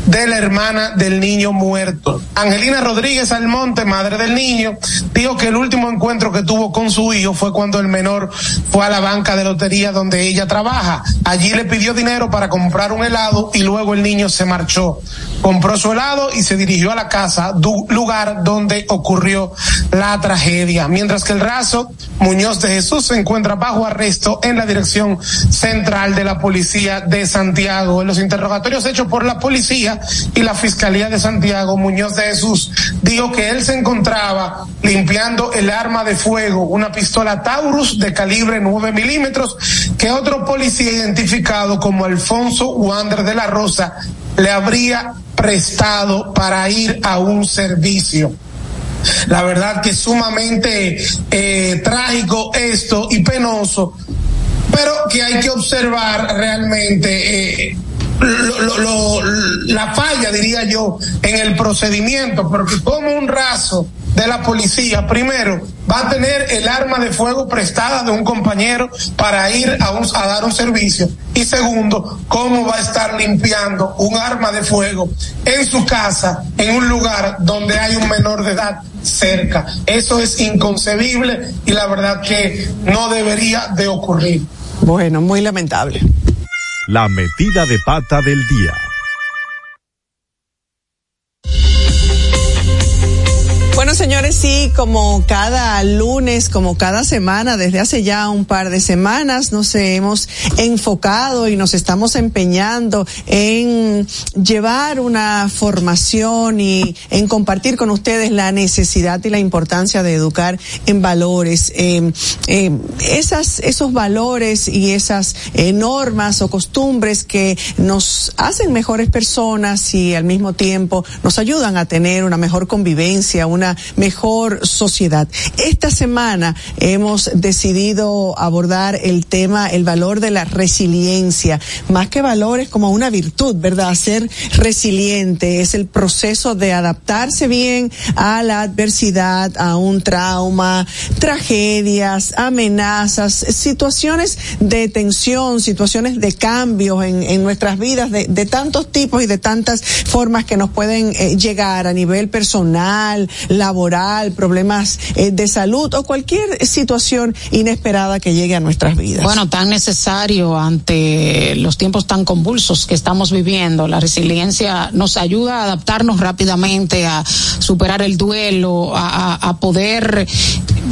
de la hermana del niño muerto. Angelina Rodríguez Almonte, madre del niño, dijo que el último encuentro que tuvo con su hijo fue cuando el menor fue a la banca de lotería donde ella trabaja. Allí le pidió dinero para comprar un helado y luego el niño se marchó. Compró su helado y se dirigió a la casa, lugar donde ocurrió la tragedia. Mientras que el raso Muñoz de Jesús se encuentra bajo arresto en la dirección central de la policía de Santiago. En los interrogatorios hechos por la policía, y la Fiscalía de Santiago, Muñoz de Jesús, dijo que él se encontraba limpiando el arma de fuego, una pistola Taurus de calibre 9 milímetros, que otro policía identificado como Alfonso Wander de la Rosa le habría prestado para ir a un servicio. La verdad que es sumamente eh, trágico esto y penoso, pero que hay que observar realmente eh, lo, la falla, diría yo, en el procedimiento, porque como un raso de la policía, primero, va a tener el arma de fuego prestada de un compañero para ir a, un, a dar un servicio. Y segundo, cómo va a estar limpiando un arma de fuego en su casa, en un lugar donde hay un menor de edad cerca. Eso es inconcebible y la verdad que no debería de ocurrir. Bueno, muy lamentable. La metida de pata del día. Señores, sí, como cada lunes, como cada semana, desde hace ya un par de semanas, nos hemos enfocado y nos estamos empeñando en llevar una formación y en compartir con ustedes la necesidad y la importancia de educar en valores. Eh, esas, esos valores y esas eh, normas o costumbres que nos hacen mejores personas y al mismo tiempo nos ayudan a tener una mejor convivencia, una mejor sociedad. Esta semana hemos decidido abordar el tema, el valor de la resiliencia, más que valores como una virtud, ¿verdad? Ser resiliente es el proceso de adaptarse bien a la adversidad, a un trauma, tragedias, amenazas, situaciones de tensión, situaciones de cambios en, en nuestras vidas de, de, tantos tipos y de tantas formas que nos pueden eh, llegar a nivel personal, laboral, problemas eh, de salud o cualquier situación inesperada que llegue a nuestras vidas. Bueno, tan necesario ante los tiempos tan convulsos que estamos viviendo. La resiliencia nos ayuda a adaptarnos rápidamente, a superar el duelo, a, poder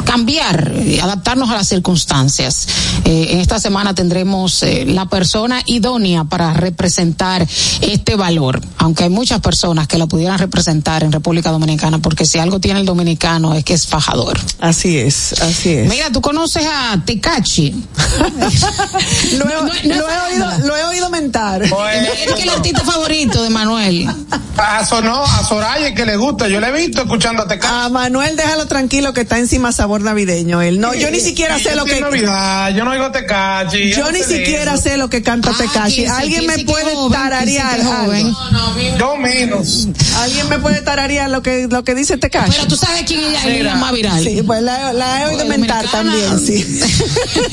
cambiar, adaptarnos a las circunstancias. Eh, en esta semana tendremos eh, la persona idónea para representar este valor, aunque hay muchas personas que lo pudieran representar en República Dominicana, porque si algo tiene el dominicano es que es fajador. Así es, así es. Mira, tú conoces a Tecachi. <laughs> lo, he, no, no lo, he oído, lo, he, oído, mentar. Pues, es que el artista favorito de Manuel. A, no, a Soraya que le gusta, yo le he visto escuchando a Tecachi. A Manuel déjalo tranquilo que está encima sabor navideño. Él no, yo ni siquiera sé lo que. Navidad, yo no oigo Tecachi. Yo, yo ni siquiera eso. sé lo que canta ah, Tecachi. ¿Alguien me puede tararear joven? Yo menos. ¿Alguien me puede tararear lo que lo que dice Tecachi? Pero tú sabes quién ella es la más viral. Sí, pues la, la he oído mentar también, sí.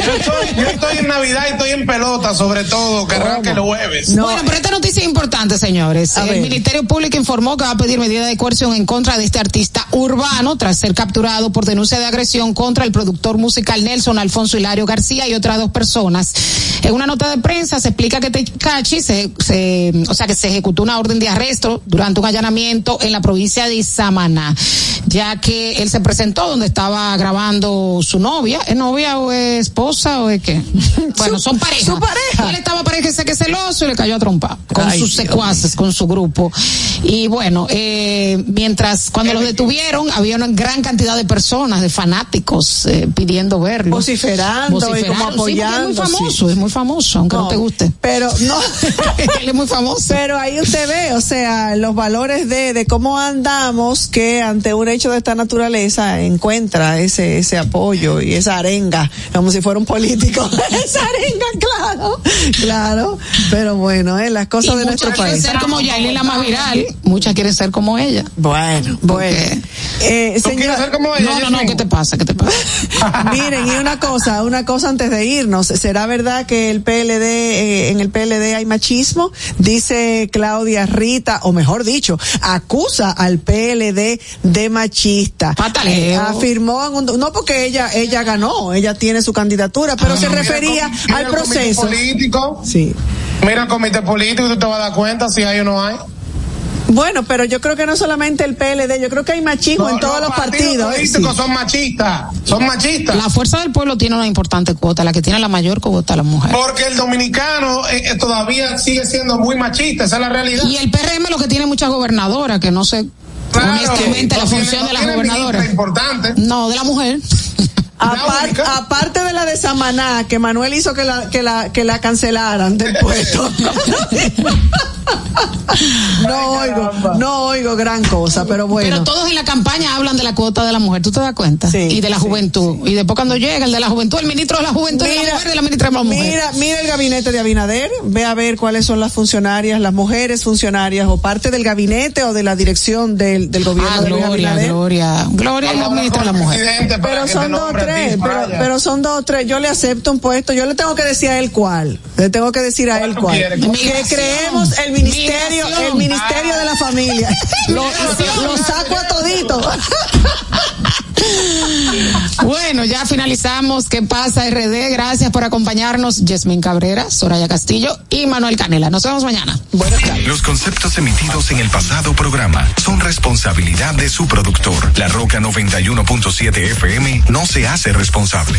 yo, estoy, yo estoy en Navidad y estoy en pelota, sobre todo, que arranque el jueves. No. Bueno, pero esta noticia es importante, señores. A el ver. Ministerio Público informó que va a pedir medida de coerción en contra de este artista urbano tras ser capturado por denuncia de agresión contra el productor musical Nelson Alfonso Hilario García y otras dos personas. En una nota de prensa se explica que Tecachi se, se, o sea, que se ejecutó una orden de arresto durante un allanamiento en la provincia de Samaná, ya que él se presentó donde estaba grabando su novia, ¿es novia o es esposa o es qué? <laughs> Bueno, son pareja. Su pareja. Él estaba parece que celoso y le cayó a trompa con Ay, sus secuaces, Dios con su grupo. Y bueno, eh, mientras cuando los detuvieron había una gran cantidad de personas, de fanáticos eh, pidiendo verlo. Vociferando, Vociferando y como apoyando. Sí, es muy famoso, sí. es muy famoso, aunque no, no te guste. Pero no. <laughs> Él es muy famoso. Pero ahí usted ve, o sea, los valores de, de cómo andamos que ante un hecho de esta naturaleza encuentra ese, ese apoyo y esa arenga, como si fuera un político. <laughs> esa arenga, claro, claro. Pero bueno, eh, las cosas y de nuestro quieren país. ser como Yailin, la más viral. Muchas quieren ser como ella. Bueno, bueno. Eh, ¿Tú quieres ser como ella? No, no, no, ¿qué te pasa? ¿Qué te pasa? <laughs> Miren, y una cosa, una cosa antes de irnos. ¿Será verdad que el PLD, eh, en el PLD hay machismo? Dice Claudia Rita, o mejor dicho, acusa al PLD de machista. Pataleo. afirmó, en un, no porque ella, ella ganó, ella tiene su candidatura, pero ah, se refería mira, mira al proceso. político. Sí. Mira el comité político, tú te vas a dar cuenta si hay o no hay. Bueno, pero yo creo que no solamente el PLD, yo creo que hay machismo no, en todos los, los partidos. políticos sí. son machistas, son machistas. La fuerza del pueblo tiene una importante cuota, la que tiene la mayor cuota la mujer. Porque el dominicano eh, todavía sigue siendo muy machista, esa es la realidad. Y el PRM lo que tiene muchas gobernadoras, que no sé claro, honestamente la función de las gobernadoras. Importante. No, de la mujer. Apar- aparte de la de Samaná, que Manuel hizo que la, que la, que la cancelaran del <laughs> puesto. <laughs> no oigo, no oigo gran cosa, pero bueno. Pero todos en la campaña hablan de la cuota de la mujer, ¿tú te das cuenta? Sí, y de la sí, juventud. Y después cuando llega el de la juventud, el ministro de la juventud y la mujer y la ministra de la mujer. Mira, mira el gabinete de Abinader, ve a ver cuáles son las funcionarias, las mujeres funcionarias o parte del gabinete o de la dirección del, del gobierno Ah, de Luis Gloria, Abinader. Gloria. Gloria y la ministra de la mujer. Pero que son dos tres, pero, son dos o tres. Yo le acepto un puesto, yo le tengo que decir a él cuál. Le tengo que decir a él cuál. quieres? Que Migración. creemos el ministerio, Migración. el ministerio de la familia. Lo, lo saco a todito. <laughs> Bueno, ya finalizamos. ¿Qué pasa, RD? Gracias por acompañarnos. Yasmín Cabrera, Soraya Castillo y Manuel Canela. Nos vemos mañana. Buenas tardes. Los conceptos emitidos en el pasado programa son responsabilidad de su productor. La Roca 91.7 FM no se hace responsable.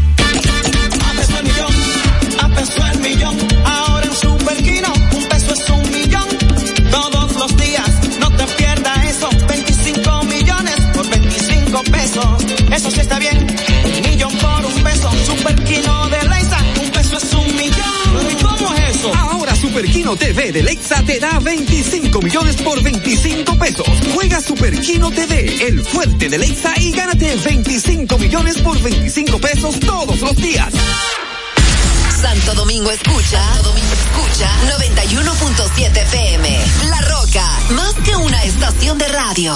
TV de Lexa te da 25 millones por 25 pesos. Juega Superquino TV, el fuerte de Lexa y gánate 25 millones por 25 pesos todos los días. Santo Domingo escucha, Santo Domingo escucha 91.7 PM. La Roca, más que una estación de radio.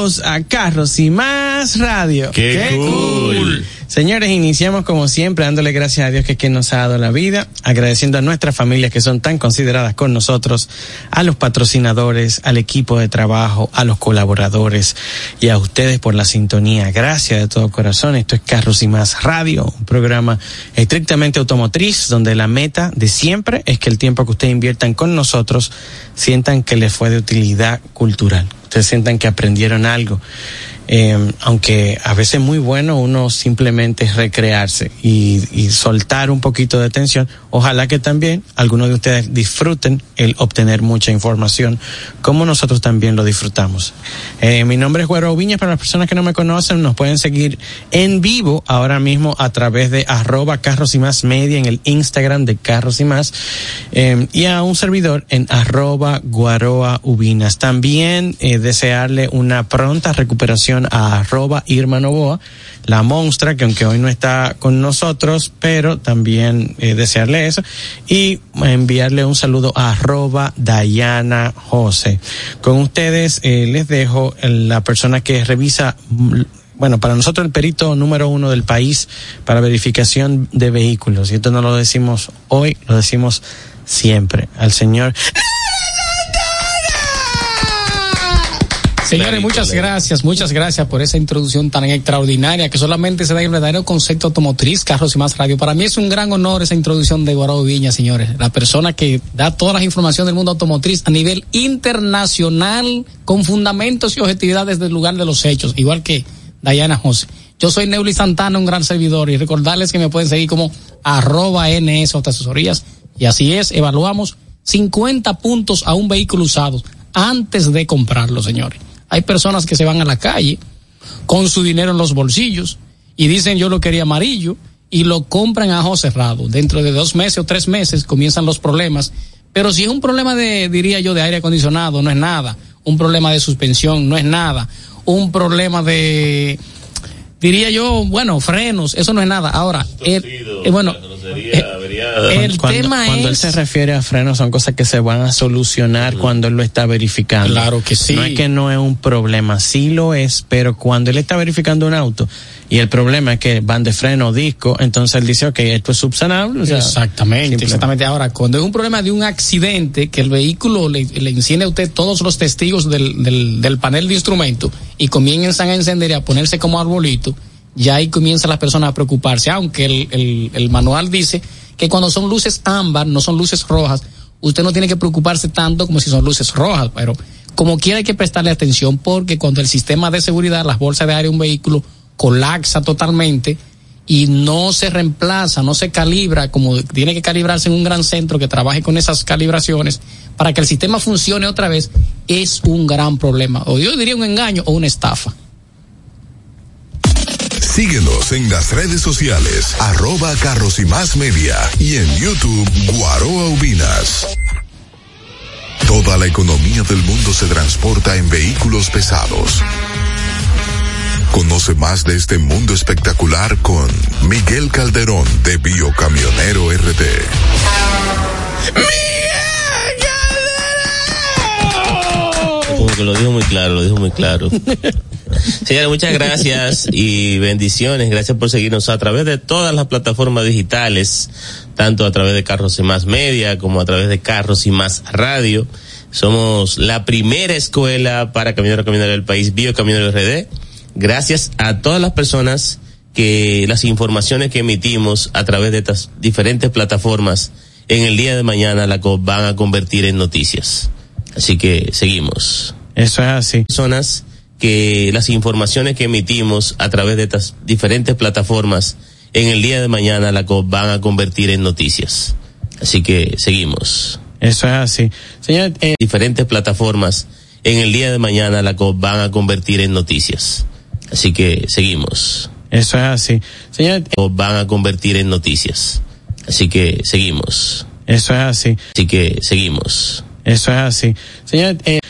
Bienvenidos a Carros y Más Radio. ¡Qué cool! Señores, iniciamos como siempre dándole gracias a Dios que, es quien nos ha dado la vida, agradeciendo a nuestras familias que son tan consideradas con nosotros, a los patrocinadores, al equipo de trabajo, a los colaboradores y a ustedes por la sintonía. Gracias de todo corazón. Esto es Carros y Más Radio, un programa estrictamente automotriz donde la meta de siempre es que el tiempo que ustedes inviertan con nosotros sientan que les fue de utilidad cultural. Ustedes sientan que aprendieron algo. Eh, aunque a veces es muy bueno uno simplemente recrearse y, soltar un poquito de tensión. Ojalá que también algunos de ustedes disfruten el obtener mucha información, como nosotros también lo disfrutamos. Eh, mi nombre es Güero Viñas, para las personas que no me conocen, nos pueden seguir en vivo ahora mismo a través de arroba carros y más media en el Instagram de carros y más, eh, y a un servidor en arroba guaroa ubinas. También eh, desearle una pronta recuperación a arroba Irma Novoa, la monstra, que aunque hoy no está con nosotros, pero también eh, desearle eso, y enviarle un saludo a arroba Dayana Jose. Con ustedes eh, les dejo la persona que revisa bueno, para nosotros el perito número uno del país para verificación de vehículos. Y esto no lo decimos hoy, lo decimos siempre. Al señor. Señores, muchas gracias, muchas gracias por esa introducción tan extraordinaria que solamente se da en el verdadero concepto automotriz, carros y más radio. Para mí es un gran honor esa introducción de Guarao Viña, señores. La persona que da todas las informaciones del mundo automotriz a nivel internacional, con fundamentos y objetividad desde el lugar de los hechos, igual que Dayana José. Yo soy Neuli Santana, un gran servidor, y recordarles que me pueden seguir como arroba NS Asesorías. Y así es, evaluamos 50 puntos a un vehículo usado antes de comprarlo, señores. Hay personas que se van a la calle con su dinero en los bolsillos y dicen yo lo quería amarillo y lo compran a ojo cerrado. Dentro de dos meses o tres meses comienzan los problemas. Pero si es un problema de, diría yo, de aire acondicionado, no es nada. Un problema de suspensión, no es nada. Un problema de, diría yo, bueno, frenos, eso no es nada. Ahora, el, eh, bueno, eh, el cuando, tema cuando él se refiere a frenos son cosas que se van a solucionar cuando él lo está verificando. Claro que sí. No es que no es un problema, sí lo es, pero cuando él está verificando un auto y el problema es que van de freno, disco, entonces él dice, ok, esto es subsanable. o sea, exactamente, exactamente. Ahora, cuando es un problema de un accidente, que el vehículo le, le enciende a usted todos los testigos del, del, del panel de instrumentos y comienzan a encender y a ponerse como arbolito, ya ahí comienzan las personas a preocuparse, aunque el, el, el manual dice que cuando son luces ámbar, no son luces rojas, usted no tiene que preocuparse tanto como si son luces rojas, pero como quiera hay que prestarle atención porque cuando el sistema de seguridad, las bolsas de aire de un vehículo colapsa totalmente y no se reemplaza, no se calibra como tiene que calibrarse en un gran centro que trabaje con esas calibraciones para que el sistema funcione otra vez, es un gran problema. O yo diría un engaño o una estafa. Síguenos en las redes sociales, arroba carros y más media y en YouTube Guaroa Ubinas. Toda la economía del mundo se transporta en vehículos pesados. Conoce más de este mundo espectacular con Miguel Calderón de Biocamionero RD. Como que lo dijo muy claro, lo dijo muy claro. <laughs> Señores, muchas gracias y bendiciones. Gracias por seguirnos a través de todas las plataformas digitales, tanto a través de Carros y Más Media como a través de Carros y Más Radio. Somos la primera escuela para caminar caminar del país, Biocamionero RD. Gracias a todas las personas que las informaciones que emitimos a través de estas diferentes plataformas en el día de mañana la van a convertir en noticias. Así que seguimos. Eso es así. Personas que las informaciones que emitimos a través de estas diferentes plataformas en el día de mañana la van a convertir en noticias. Así que seguimos. Eso es así. Señor, eh, diferentes plataformas en el día de mañana la van a convertir en noticias. Así que seguimos. Eso es así. Señor, O van a convertir en noticias. Así que seguimos. Eso es así. Así que seguimos. Eso es así. Señor, eh,